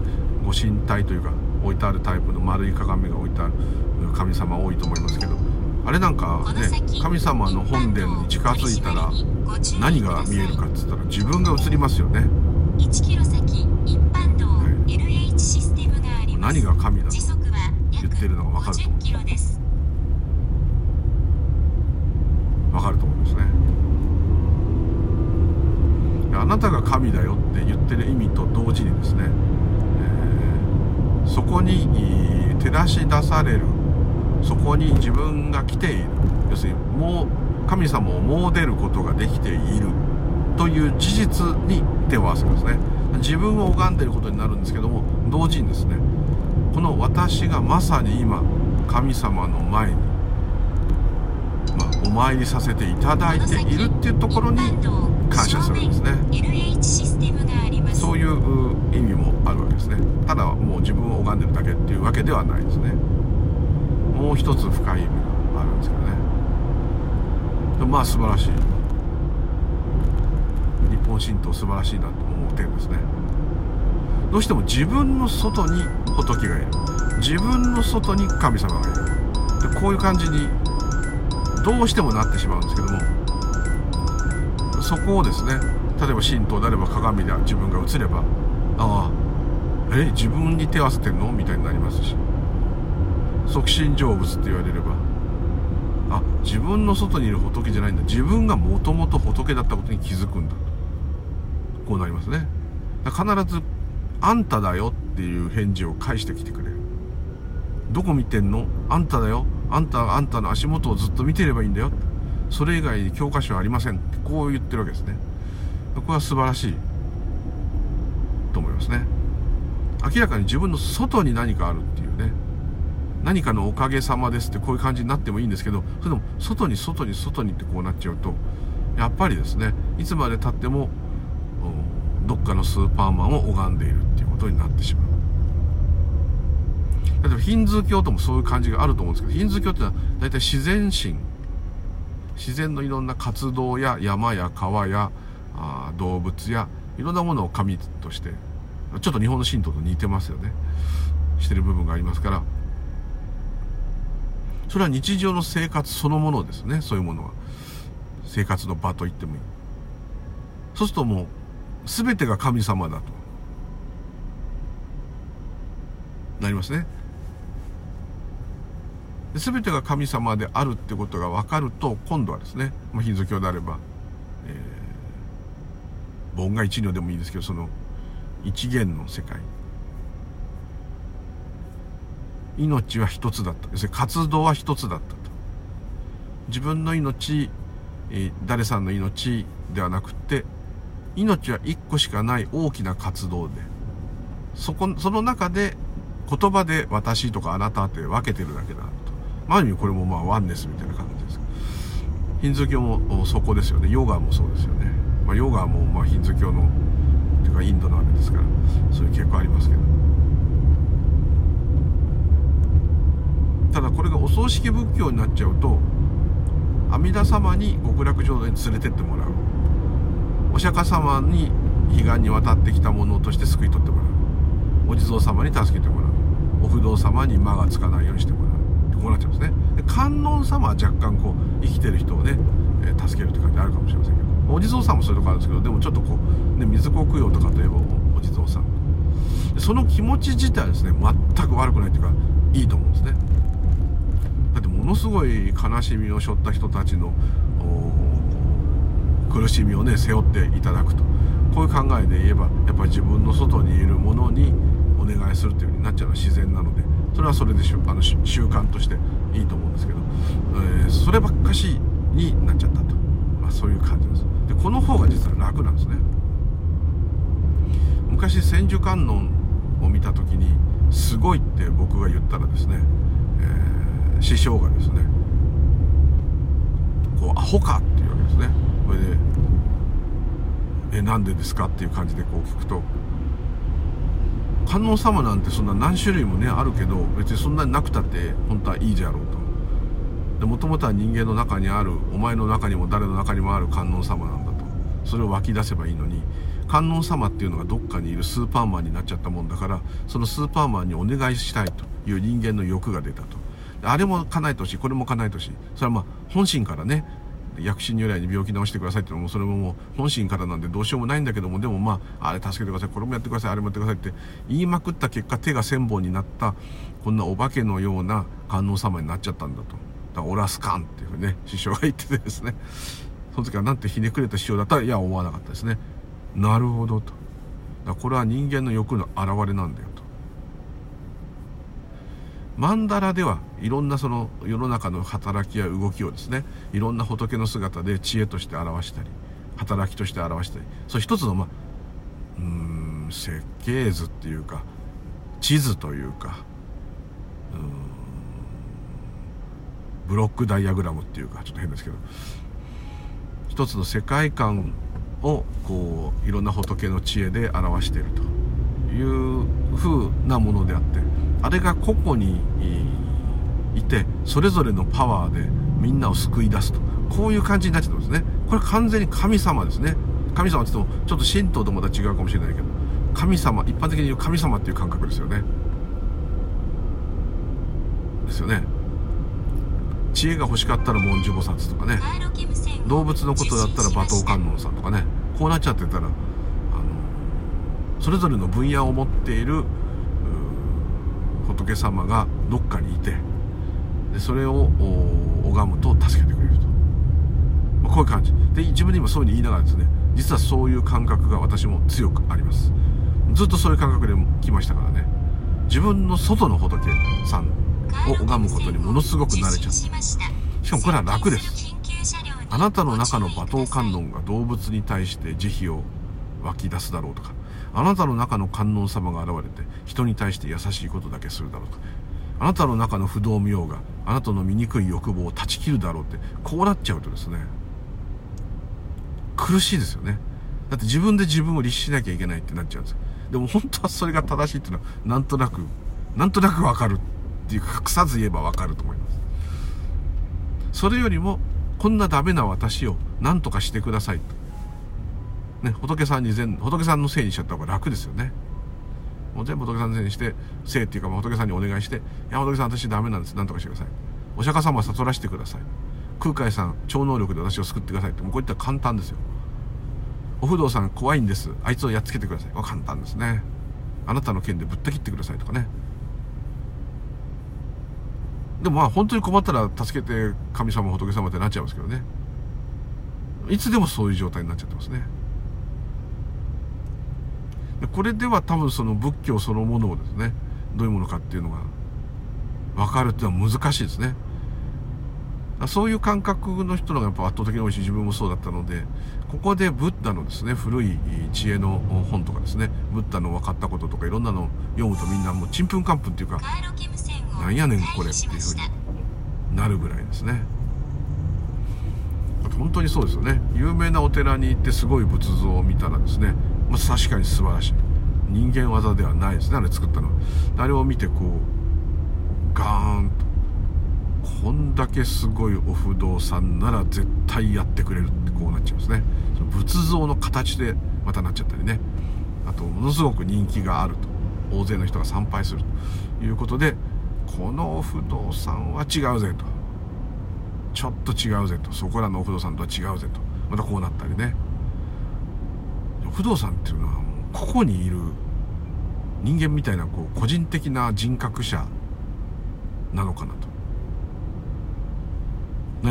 ご神体というか置いてあるタイプの丸い鏡が置いてある神様多いと思いますけどあれなんかね神様の本殿に近づいたら何が見えるかっつったら自分が映りますよね。1キロ先一般道 LH システムがあります。何が神だと言ってるのが分かると思う。んです。分かると思いますねあなたが神だよって言ってる意味と同時にですね、えー、そこに照らし出されるそこに自分が来ている。要するにもう神様をもう出ることができているという事実に手を合わせますね。自分を拝んでいることになるんですけども同時にですねこの私がまさに今神様の前に、まあ、お参りさせていただいているっていうところに感謝するんですね。そういう意味もあるわけですね。ただもう自分を拝んでるだけっていうわけではないですね。もう一つ深い意味があるんですけどね。まあ素晴らしい。本神道素晴らしいなと思う点ですね。どうしても自分の外に仏がいる。自分の外に神様がいる。でこういう感じにどうしてもなってしまうんですけどもそこをですね例えば神道であれば鏡で自分が映ればああえ自分に手合わせてんの？みたいになりますし。即身成仏って言われれば。あ自分の外にいる仏じゃないんだ。自分がもともと仏だったことに気づくんだ。こうなりますね。必ず「あんただよ」っていう返事を返してきてくれる。どこ見てんの？あんただよ。あんたあんたの足元をずっと見てればいいんだよ。それ以外に教科書はありませんってこう言ってるわけですね。これは素晴らしいと思いますね。明らかに自分の外に何かあるっていうね。何かのおかげさまですってこういう感じになってもいいんですけどそれでも外に外に外にってこうなっちゃうとやっぱりですねいつまでたってもどっかのスーパーマンを拝んでいるっていうことになってしまう。例えばヒンズー教ともそういう感じがあると思うんですけどヒンズー教ってのは大体自然神自然のいろんな活動や山や川やあ動物やいろんなものを神としてちょっと日本の神道と似てますよね。してる部分がありますから。それは日常の生活そのものですね。そういうものは。生活の場と言ってもいい。そうするともう全てが神様だと。なりますね。全てが神様であるってことが分かると今度はですね、ま、ヒンズー教であれば、えー、盆が一如でもいいですけどその一元の世界。命は一つだった。要するに活動は一つだったと。自分の命、えー、誰さんの命ではなくて命は一個しかない大きな活動で。そこその中で言葉で私とかあなたって分けてるだけだ。あ、る意味これもまあワンネスみたいな感じです。ヒンズー教もそこですよね。ヨガもそうですよね、まあ、ヨガもまあヒンズー教のっていうかインドなわけですからそういう傾向ありますけど。ただこれがお葬式仏教になっちゃうと阿弥陀様に極楽浄土に連れてってもらう。お釈迦様に彼岸に渡ってきたものとして救い取ってもらう。お地蔵様に助けてもらう。お不動様に間がつかないようにしてもらう。こうなっちゃうんですね。で観音様は若干こう生きてる人をね、え、助けるって感じあるかもしれませんけど。お地蔵さんもそういうとこあるんですけどでもちょっとこう、ね、水子供養とかといえばお地蔵さん。その気持ち自体はですね全く悪くないっていうかいいと思うんですね。だってものすごい悲しみを背負った人たちの苦しみをね背負っていただくと。こういう考えで言えばやっぱり自分の外にいるものにお願いするっていう風になっちゃうのは自然なので。それはそれでしょ。あの習慣としていいと思うんですけど、えー、そればっかしになっちゃったと、まあ、そういう感じです。でこの方が実は楽なんですね。昔千手観音を見た時にすごいって僕が言ったらですね、えー、師匠がですねこうアホかっていうわけですね。それで「えなんでですか?」っていう感じでこう聞くと観音様なんてそんな何種類もねあるけど別にそんなになくたって本当はいいじゃろうと。でもともとは人間の中にあるお前の中にも誰の中にもある観音様なんだと。それを湧き出せばいいのに観音様っていうのがどっかにいるスーパーマンになっちゃったもんだからそのスーパーマンにお願いしたいという人間の欲が出たと。あれも叶えてほしいこれも叶えてほしい。それはまあ本心からね薬師如来に病気治してくださいっていうのもそれももう本心からなんでどうしようもないんだけどもでもまああれ助けてくださいこれもやってくださいあれもやってくださいって言いまくった結果手が千本になったこんなお化けのような観音様になっちゃったんだと。だからオラスカンっていうふうにね師匠が言っててですね。その時はなんてひねくれた師匠だったらいや思わなかったですね。なるほどと。だこれは人間の欲の表れなんだよマンダラではいろんなその世の中の働きや動きをですねいろんな仏の姿で知恵として表したり働きとして表したりそう一つのまあうん設計図っていうか地図というかブロックダイアグラムっていうかちょっと変ですけど一つの世界観をこういろんな仏の知恵で表しているという風なものであってあれが個々にいてそれぞれのパワーでみんなを救い出すと。こういう感じになっちゃってますね。これ完全に神様ですね。神様って言ってもちょっと神道とまた違うかもしれないけど。神様一般的に言う神様っていう感覚ですよね。ですよね。知恵が欲しかったら文殊菩薩とかね。動物のことだったら馬頭観音さんとかね。こうなっちゃってたらあのそれぞれの分野を持っている仏様がどっかにいてでそれを拝むと助けてくれると、まあ、こういう感じ。で自分で今そういうふうに言いながらですね実はそういう感覚が私も強くあります。ずっとそういう感覚で来ましたからね。自分の外の仏さんを拝むことにものすごく慣れちゃってしかもこれは楽です。あなたの中の馬頭観音が動物に対して慈悲を湧き出すだろうとかあなたの中の観音様が現れて人に対して優しいことだけするだろうと。あなたの中の不動明王があなたの醜い欲望を断ち切るだろうってこうなっちゃうとですね苦しいですよね。だって自分で自分を律しなきゃいけないってなっちゃうんです。よでも本当はそれが正しいっていうのはなんとなくなんとなくわかるっていうか隠さず言えばわかると思います。それよりもこんなダメな私を何とかしてくださいと。ね仏さんに全仏さんのせいにしちゃった方が楽ですよね。もう全部仏さんのせいにしてせいっていうか仏さんにお願いして「いや仏さん私ダメなんです。何とかしてください」「お釈迦様悟らせてください」「空海さん超能力で私を救ってください」ってもうこういったら簡単ですよ。お不動さん怖いんです。あいつをやっつけてください。は簡単ですね。あなたの剣でぶった切ってくださいとかね。でもまあ本当に困ったら助けて神様仏様ってなっちゃいますけどね。いつでもそういう状態になっちゃってますね。これでは多分その仏教そのものをですねどういうものかっていうのが分かるっていうのは難しいですね。そういう感覚の人のがやっぱ圧倒的に多いし自分もそうだったのでここでブッダのですね古い知恵の本とかですねブッダの分かったこととかいろんなの読むとみんなもうちんぷんかんぷんっていうかなんやねんこれっていうふうになるぐらいですね。本当にそうですよね。有名なお寺に行ってすごい仏像を見たらですね、まあ、確かに素晴らしい。人間技ではないです。ねあれ作ったの？はあれを見てこうガーンとこんだけすごいお不動産なら絶対やってくれるってこうなっちゃいますね。その仏像の形でまたなっちゃったりね。あとものすごく人気があると。大勢の人が参拝するということでこのお不動産は違うぜと。ちょっと違うぜと。そこらのお不動産とは違うぜと。またこうなったりね。不動産っていうのはもうここにいる人間みたいなこう個人的な人格者なのかなと。ね、え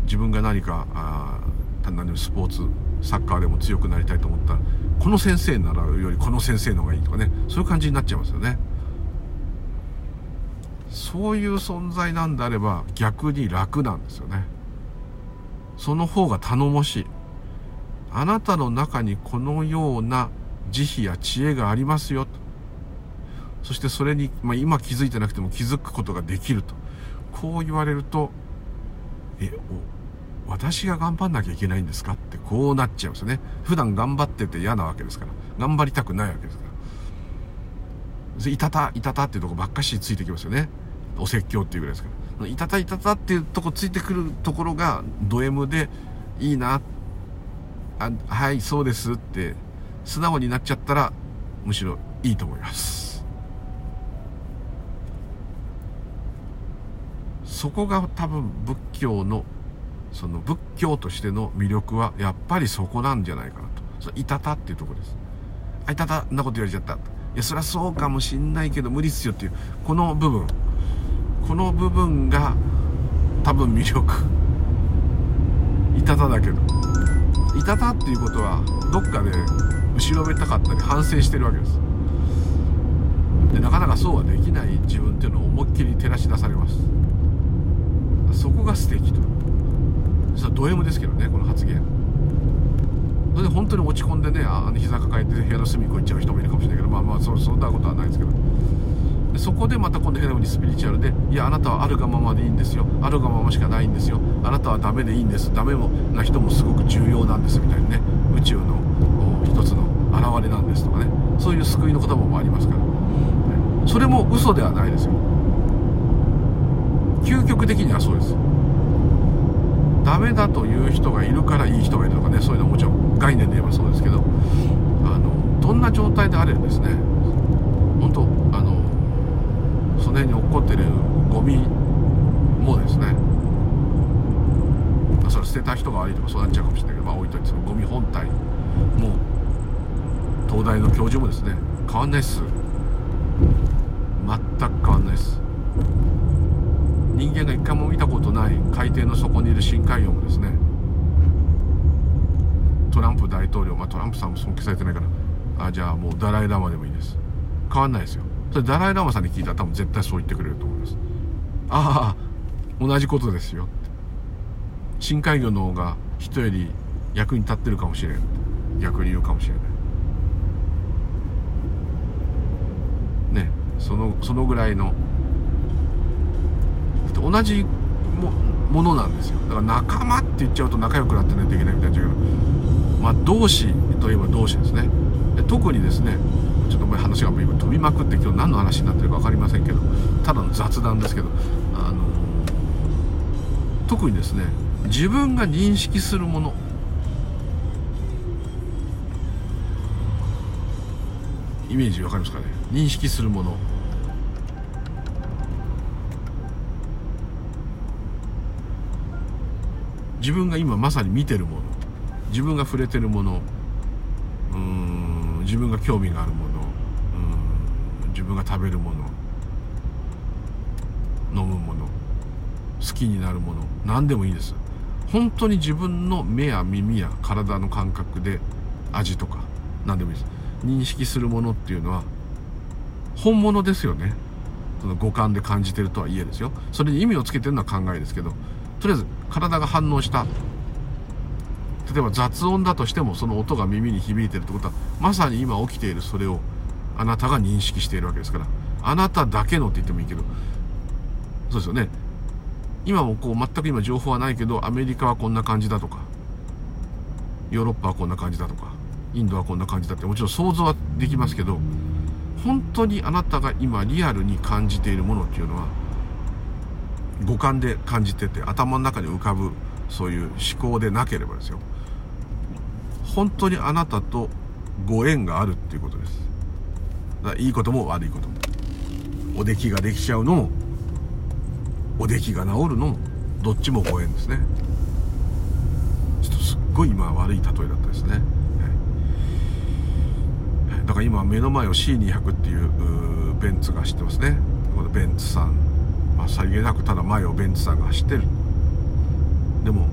ー、自分が何かあ単なるスポーツサッカーでも強くなりたいと思ったらこの先生ならよりこの先生の方がいいとかね。そういう感じになっちゃいますよね。そういう存在なんであれば逆に楽なんですよね。その方が頼もしい。あなたの中にこのような慈悲や知恵がありますよと。そしてそれに、まあ、今気づいてなくても気づくことができると。こう言われるとえ私が頑張んなきゃいけないんですか？ってこうなっちゃうんですよね。普段頑張ってて嫌なわけですから。頑張りたくないわけですから。いたたいたたっていうとこばっかしついてきますよね。お説教っていうぐらいですから。いたたいたたっていうとこついてくるところがド M でいいなあはいそうですって素直になっちゃったらむしろいいと思いますそこが多分仏教のその仏教としての魅力はやっぱりそこなんじゃないかなと。そいたたっていうとこです。あ、いたた、んなこと言われちゃった。いや、そりゃそうかもしんないけど無理っすよっていう、この部分。この部分が多分魅力。いたただけど。いたたっていうことは、どっかで後ろめたかったり反省してるわけです。で、なかなかそうはできない自分っていうのを思いっきり照らし出されます。そこが素敵とそれはド M ですけどねこの発言それで本当に落ち込んでねあの膝抱えて部屋の隅っこ行っちゃう人もいるかもしれないけどまあまあそそんなことはないですけどそこでまた今度変な風にスピリチュアルでいやあなたはあるがままでいいんですよ。あるがまましかないんですよ。あなたはダメでいいんです。ダメもな人もすごく重要なんですみたいにね。宇宙の一つの現れなんですとかね。そういう救いの言葉もありますから。それも嘘ではないですよ。究極的にはそうです。ダメだという人がいるからいい人がいるとかね。そういうのはもちろん概念で言えばそうですけどあのどんな状態であれですね。本当その辺に落っこってるゴミもですね。それ捨てた人が悪いとかそうなっちゃうかもしれないけどまあ置いといてそのゴミ本体も東大の教授もですね変わんないっす。全く変わんないっす。人間が一回も見たことない海底の底にいる深海魚もですねトランプ大統領まあトランプさんも尊敬されてないからあじゃあもうダライ・ラマでもいいです。変わんないですよ。それダライ・ラマさんに聞いたら多分絶対そう言ってくれると思います。ああ同じことですよ。深海魚の方が人より役に立ってるかもしれん逆に言うかもしれない。ねそのそのぐらいの。同じもものなんですよ。だから仲間って言っちゃうと仲良くなってないといけないみたいなまあ同志といえば同志ですね。で特にですねちょっとこれ話が今飛びまくって今日何の話になってるか分かりませんけどただの雑談ですけどあの特にですね自分が認識するもの。イメージわかりますかね？認識するもの。自分が今まさに見てるもの。自分が触れてるもの。うん自分が興味があるもの。分が食べるもの飲むもの好きになるもの何でもいいです。本当に自分の目や耳や体の感覚で味とか何でもいいです。認識するものっていうのは本物ですよね。その五感で感じてるとはいえですよ。それに意味をつけてるのは考えですけどとりあえず体が反応した例えば雑音だとしてもその音が耳に響いてるってことはまさに今起きているそれをあなたが認識しているわけですからあなただけのって言ってもいいけどそうですよね。今もこう全く今情報はないけどアメリカはこんな感じだとかヨーロッパはこんな感じだとかインドはこんな感じだってもちろん想像はできますけど本当にあなたが今リアルに感じているものっていうのは五感で感じてて頭の中に浮かぶそういう思考でなければですよ。本当にあなたとご縁があるっていうことです。いいことも悪いことも。お出来ができちゃうのもお出来が治るのもどっちもご縁ですね。ちょっとすっごい今悪い例えだったですね。だから今目の前を C200 っていうベンツが走ってますね。このベンツさん。まあ、さりげなくただ前をベンツさんが走ってる。でも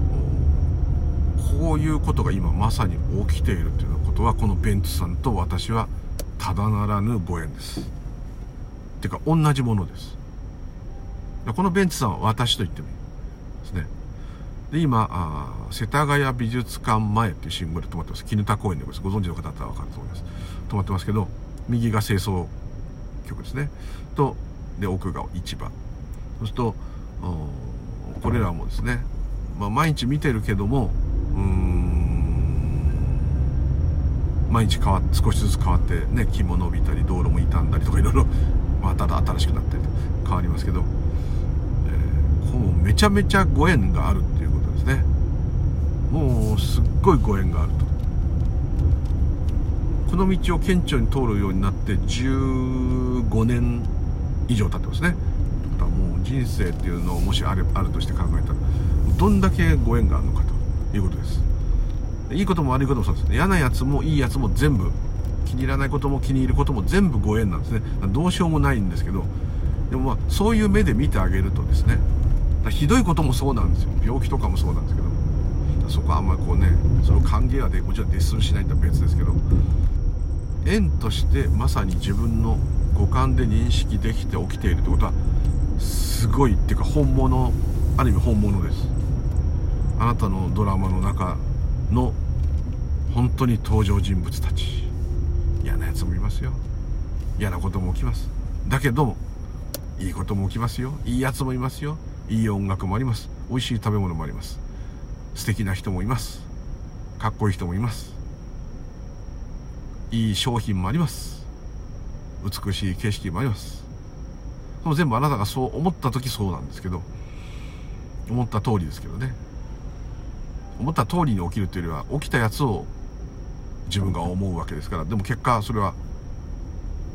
こういうことが今まさに起きているということはこのベンツさんと私はただならぬご縁です。てか同じものです。このベンツさんは私と言ってもいいですね。で今あ世田谷美術館前っていう信号で止まってます。絹田公園でございます。ご存知の方だったら分かると思います。止まってますけど右が清掃局ですね。とで奥が市場。そうするとこれらもですね、まあ、毎日見てるけどもうん毎日変わ少しずつ変わってね木も伸びたり道路も傷んだりとかいろいろ まただ新しくなったりと変わりますけど、えー、こうめちゃめちゃご縁があるっていうことですね。もうすっごいご縁があると。この道を顕著に通るようになって15年以上経ってますね。もう人生っていうのをもしあるあるとして考えたらどんだけご縁があるのかということです。いいことも悪いこともそうです嫌なやつもいいやつも全部気に入らないことも気に入ることも全部ご縁なんですね。どうしようもないんですけどでもまあそういう目で見てあげるとですねひどいこともそうなんですよ。病気とかもそうなんですけどそこはあんまりこうねその歓迎はでもちろんデッスンしないとは別ですけど縁としてまさに自分の五感で認識できて起きているってことはすごいっていうか本物ある意味本物です。あなたのドラマの中の本当に登場人物たち。嫌なやつもいますよ。嫌なことも起きます。だけどもいいことも起きますよ。いいやつもいますよ。いい音楽もあります。美味しい食べ物もあります。素敵な人もいます。かっこいい人もいます。いい商品もあります。美しい景色もあります。も全部あなたがそう思った時そうなんですけど思った通りですけどね。思った通りに起きるというよりは起きたやつを自分が思うわけですからでも結果それは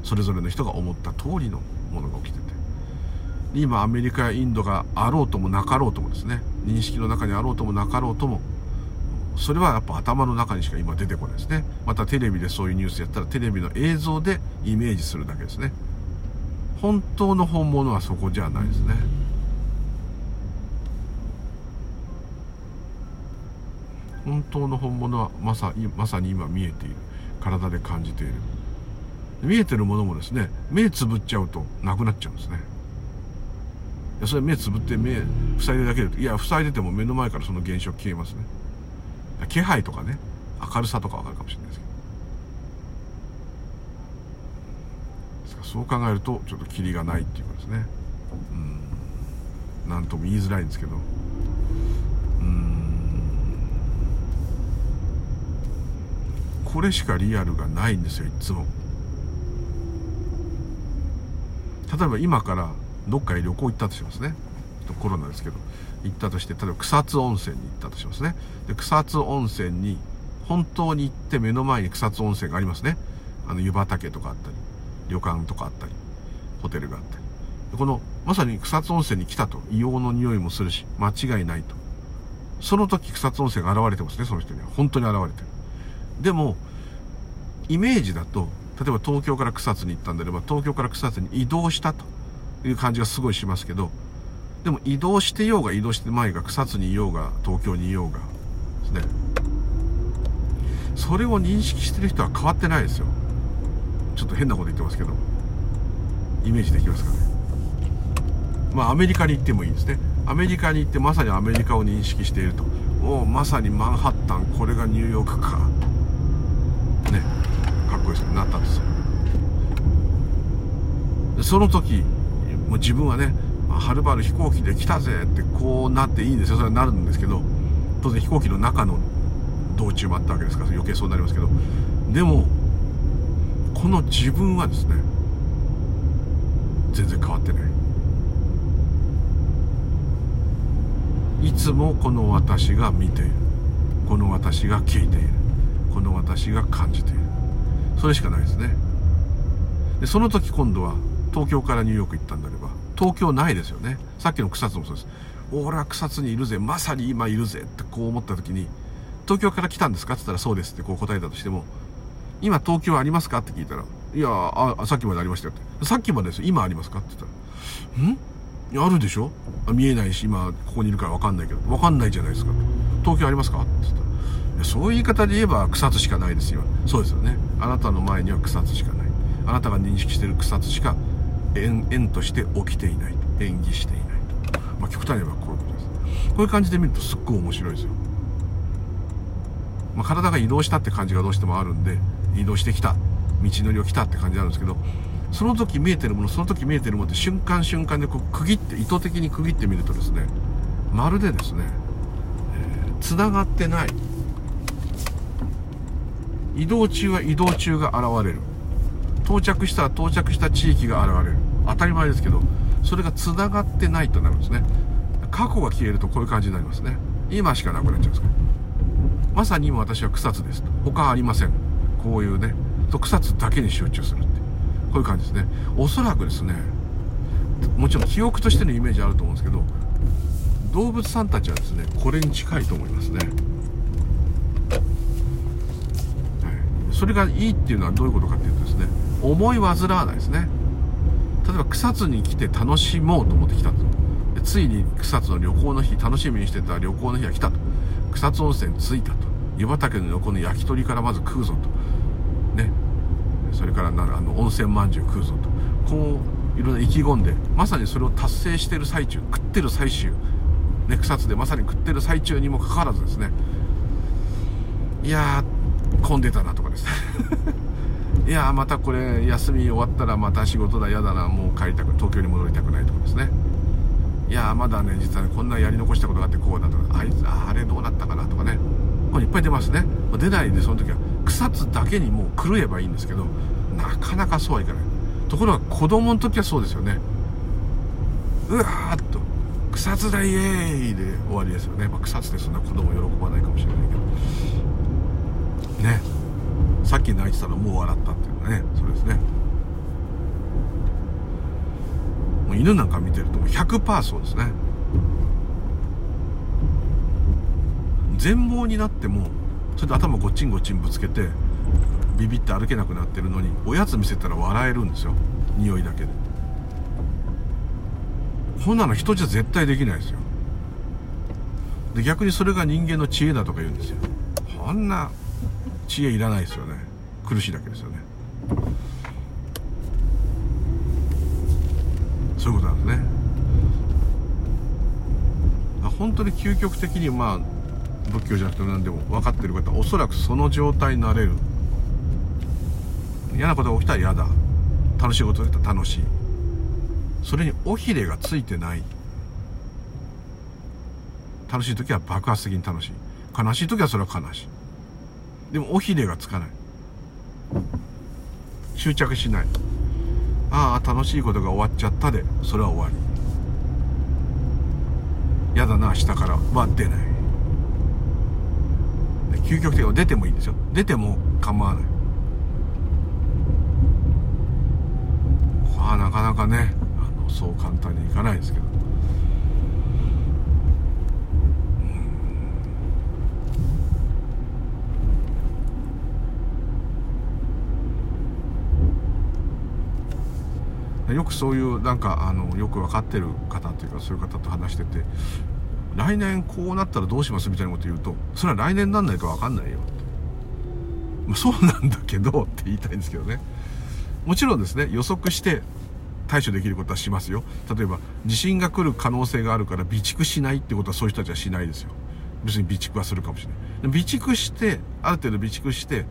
それぞれの人が思った通りのものが起きてて。今アメリカやインドがあろうともなかろうともですね認識の中にあろうともなかろうともそれはやっぱ頭の中にしか今出てこないですね。またテレビでそういうニュースやったらテレビの映像でイメージするだけですね。本当の本物はそこじゃないですね。本当の本物はまさまさに今見えている体で感じている。見えてるものもですね目つぶっちゃうとなくなっちゃうんですね。いやそれ目つぶって目塞いでるだけでいや塞いでても目の前からその現象消えますね。気配とかね明るさとかわかるかもしれないですけど。そう考えるとちょっとキリがないっていうかですね。うん。何とも言いづらいんですけど。これしかリアルがないんですよいつも。例えば今からどっかへ旅行行ったとしますね。コロナですけど。行ったとして例えば草津温泉に行ったとしますね。で草津温泉に本当に行って目の前に草津温泉がありますね。あの湯畑とかあったり旅館とかあったりホテルがあったり。このまさに草津温泉に来たと。硫黄の匂いもするし間違いないと。その時草津温泉が現れてますねその人には。本当に現れてる。でもイメージだと例えば東京から草津に行ったんであれば東京から草津に移動したという感じがすごいしますけどでも移動してようが移動して前が草津にいようが東京にいようがですね。それを認識してる人は変わってないですよ。ちょっと変なこと言ってますけどイメージできますかね。まあアメリカに行ってもいいですね。アメリカに行ってまさにアメリカを認識していると。おまさにマンハッタンこれがニューヨークか。ねかっこいいですなったんですよ。でその時もう自分はねはるばる飛行機で来たぜってこうなっていいんですよ。それはなるんですけど当然飛行機の中の道中もあったわけですから余計そうなりますけど。でもこの自分はですね全然変わってない。いつもこの私が見ている。この私が聞いている。この私が感じている。それしかないですね。でその時今度は東京からニューヨーク行ったんだれば東京ないですよね。さっきの草津もそうです。俺は草津にいるぜ。まさに今いるぜってこう思った時に東京から来たんですか？って言ったらそうですってこう答えたとしても今東京ありますか？って聞いたらいやあさっきまでありましたよって。さっきまでです今ありますか？って言ったらん？あるでしょ？見えないし今ここにいるから分かんないけど分かんないじゃないですか。東京ありますか？って言ったらそういう言い方で言えば草津しかないですよ。そうですよね。あなたの前には草津しかない。あなたが認識してる草津しか縁縁として起きていない。と演技していない。と、まあ、極端に言えばこういうことです。こういう感じで見るとすっごい面白いですよ、まあ、体が移動したって感じがどうしてもあるんで移動してきた。道のりを来たって感じなんですけどその時見えてるものその時見えてるものって瞬間瞬間でこう区切って意図的に区切ってみるとですねまるでですねつな、えー、がってない。移動中は移動中が現れる。到着したら到着した地域が現れる。当たり前ですけどそれがつながってないとなるんですね。過去が消えるとこういう感じになりますね。今しかなくなっちゃうんですかまさに今私は草津です他ありません。こういうね草津だけに集中するってこういう感じですね。おそらくですねもちろん記憶としてのイメージあると思うんですけど動物さんたちはですねこれに近いと思いますね、はい、それがいいっていうのはどういうことかっていうとですね思い煩わないですね。例えば草津に来て楽しもうと思ってきたと。ついに草津の旅行の日楽しみにしてた旅行の日が来たと。草津温泉着いたと。湯畑の横の焼き鳥からまず食うぞと。ね。それからなあの温泉まんじゅう食うぞと。こういろんな意気込んでまさにそれを達成してる最中食ってる最中ね草津でまさに食ってる最中にもかかわらずですね。いやー混んでたなとかです。ね いやまたこれ休み終わったらまた仕事だ嫌だなもう帰りたく東京に戻りたくないとかですね。いやまだね実はねこんなやり残したことがあってこうだとか。あいつあれどうなったかなとかね。これいっぱい出ますね。出ないでその時は。草津だけにもう狂えばいいんですけどなかなかそうはいかない。ところが子供の時はそうですよね。うわーっと。草津だイエーイで終わりですよね、まあ、草津でそんな子供喜ばないかもしれないけどね。さっき泣いてたのもう笑ったっていうのね。それですね。もう犬なんか見てるともう100%そうですね。全盲になってもそれで頭ごっちんごっちんぶつけてビビって歩けなくなってるのにおやつ見せたら笑えるんですよ。匂いだけで。こんなの人じゃ絶対できないですよ。で逆にそれが人間の知恵だとか言うんですよ。こんな知恵いらないですよね。苦しいだけですよね。そういうことなんですね。本当に究極的にまあ仏教じゃなくて何でも分かってる方はおそらくその状態になれる。嫌なことが起きたら嫌だ。楽しいことが起きたら楽しい。それに尾ひれがついてない。楽しい時は爆発的に楽しい。悲しい時はそれは悲しい。でも尾ひれがつかない。執着しない。ああ楽しいことが終わっちゃったで。それは終わり。嫌だな明日から。は出ない。究極的には出てもいいんですよ。出ても構わない。あなかなかねあのそう簡単にいかないですけど。よくそういうなんかあのよく分かってる方っていうかそういう方と話してて来年こうなったらどうしますみたいなこと言うとそれは来年なんないと分かんないよ、まあ、そうなんだけどって言いたいんですけどね。もちろんですね予測して対処できることはしますよ。例えば地震が来る可能性があるから備蓄しないってことはそういう人たちはしないですよ。別に備蓄はするかもしれない。備蓄してある程度備蓄して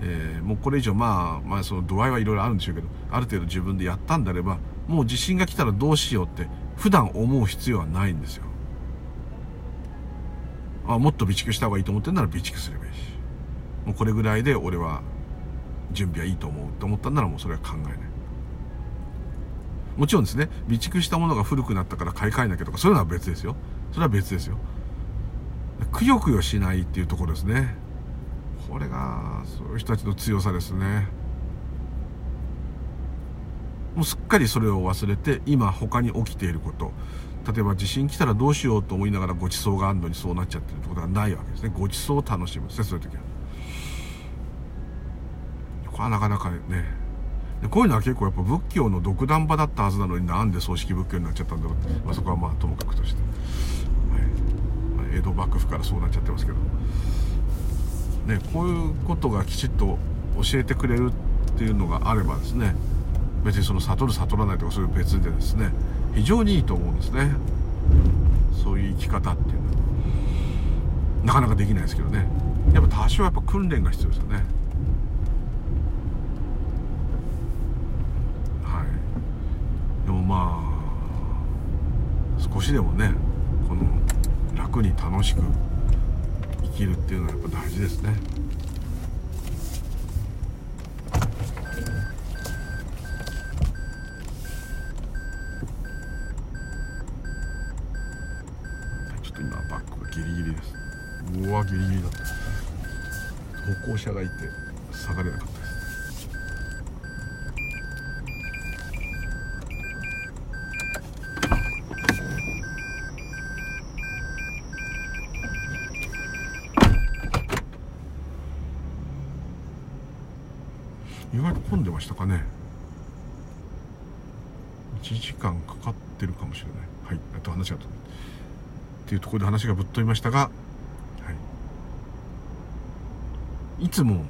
えー、もうこれ以上まあ、まあその度合いはいろいろあるんでしょうけど、ある程度自分でやったんであれば、もう地震が来たらどうしようって普段思う必要はないんですよ。あもっと備蓄した方がいいと思ってんなら備蓄すればいいし。もうこれぐらいで俺は準備はいいと思うと思ったんならもうそれは考えない。もちろんですね、備蓄したものが古くなったから買い替えなきゃとか、そういうのは別ですよ。それは別ですよ。くよくよしないっていうところですね。これがそういう人たちの強さですね。もうすっかりそれを忘れて今他に起きていること。例えば地震来たらどうしようと思いながらごちそうがあるのにそうなっちゃってるってことはないわけですね。ごちそうを楽しむ。ですねそういう時は。これはなかなかね。こういうのは結構やっぱ仏教の独断場だったはずなのになんで葬式仏教になっちゃったんだろうって、まあ、そこはまあともかくとして、はい。ま、江戸幕府からそうなっちゃってますけど。ね、こういうことがきちっと教えてくれるっていうのがあればですね別にその悟る悟らないとかそういう別でですね非常にいいと思うんですね。そういう生き方っていうのは。なかなかできないですけどね。やっぱ多少やっぱ訓練が必要ですよね。はい。でもまあ少しでもねこの楽に楽しくきるっていうのはやっぱ大事ですね。ちょっと今バックがギリギリです。うわギリギリだった。歩行者がいて下がれなかった意外と混んでましたかね。1時間かかってるかもしれない。はい。あと話がっていうところで話がぶっ飛びましたが、はい、いつも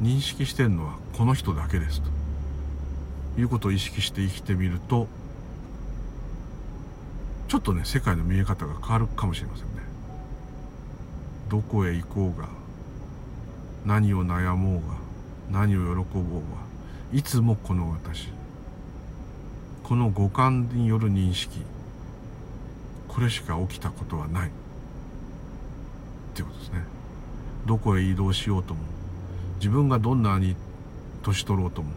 認識してるのはこの人だけですと。いうことを意識して生きてみるとちょっとね世界の見え方が変わるかもしれませんね。どこへ行こうが何を悩もうが何を喜ぼうは。いつもこの私。この五感による認識。これしか起きたことはない。っていうことですね。どこへ移動しようとも。自分がどんなに年取ろうとも。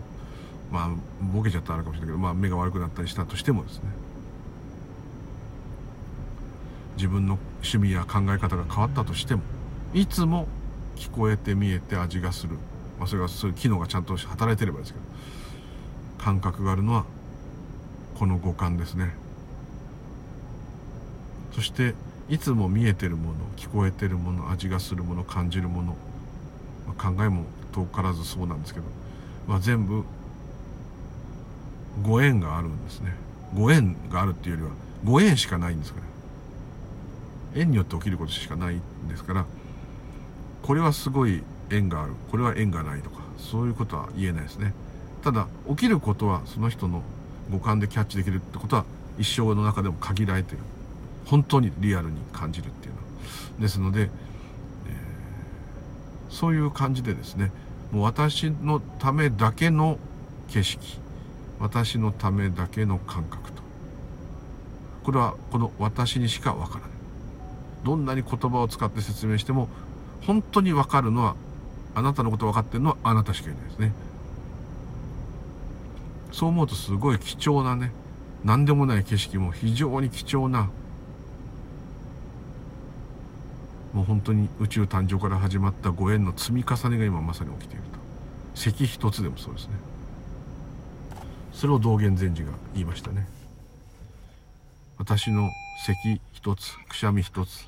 まあボケちゃったらあるかもしれないけど、まあ、目が悪くなったりしたとしてもですね。自分の趣味や考え方が変わったとしてもいつも聞こえて見えて味がする、まあ、それがそういう機能がちゃんと働いてればですけど感覚があるのはこの五感ですね。そしていつも見えてるもの聞こえてるもの味がするもの感じるもの、まあ、考えも遠からずそうなんですけど、まあ、全部ご縁があるんですね。ご縁があるっていうよりはご縁しかないんですから縁によって起きることしかないんですからこれはすごい縁がある。これは縁がないとかそういうことは言えないですね。ただ起きることはその人の五感でキャッチできるってことは一生の中でも限られてる。本当にリアルに感じるっていうのは。ですので、えー、そういう感じでですねもう私のためだけの景色。私のためだけの感覚と。これはこの私にしかわからない。どんなに言葉を使って説明しても本当にわかるのはあなたのこと分かってるのはあなたしかいないですね。そう思うとすごい貴重なね何でもない景色も非常に貴重なもう本当に宇宙誕生から始まったご縁の積み重ねが今まさに起きていると。石一つでもそうですね。それを道元禅師が言いましたね。私の石一つくしゃみ一つ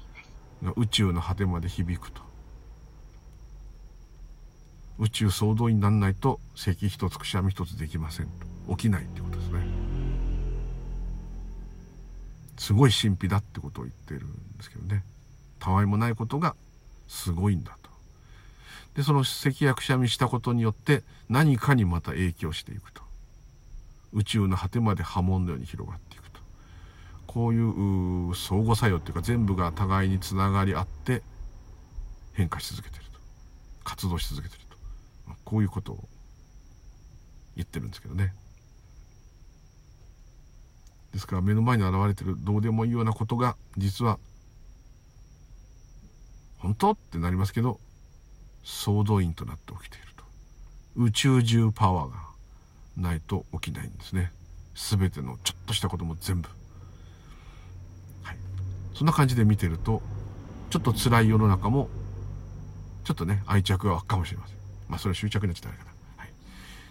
が宇宙の果てまで響くと。宇宙総動員にならないと石一つくしゃみ一つできませんと。起きないってことですね。すごい神秘だってことを言ってるんですけどね。たわいもないことがすごいんだと。でその石やくしゃみしたことによって何かにまた影響していくと。宇宙の果てまで波紋のように広がっていくと。こういう相互作用っていうか全部が互いにつながり合って変化し続けてると。活動し続けてる。こういうことを言ってるんですけどね。ですから目の前に現れてるどうでもいいようなことが実は本当ってなりますけど総動員となって起きていると。宇宙中パワーがないと起きないんですね。全てのちょっとしたことも全部。はい。そんな感じで見てるとちょっと辛い世の中もちょっとね愛着が湧くかもしれません。まあそれは執着になっちゃったかな。はい。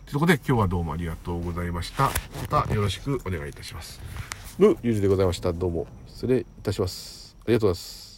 ということで今日はどうもありがとうございました。またよろしくお願いいたします。ルゆうじでございました。どうも失礼いたしますありがとうございます。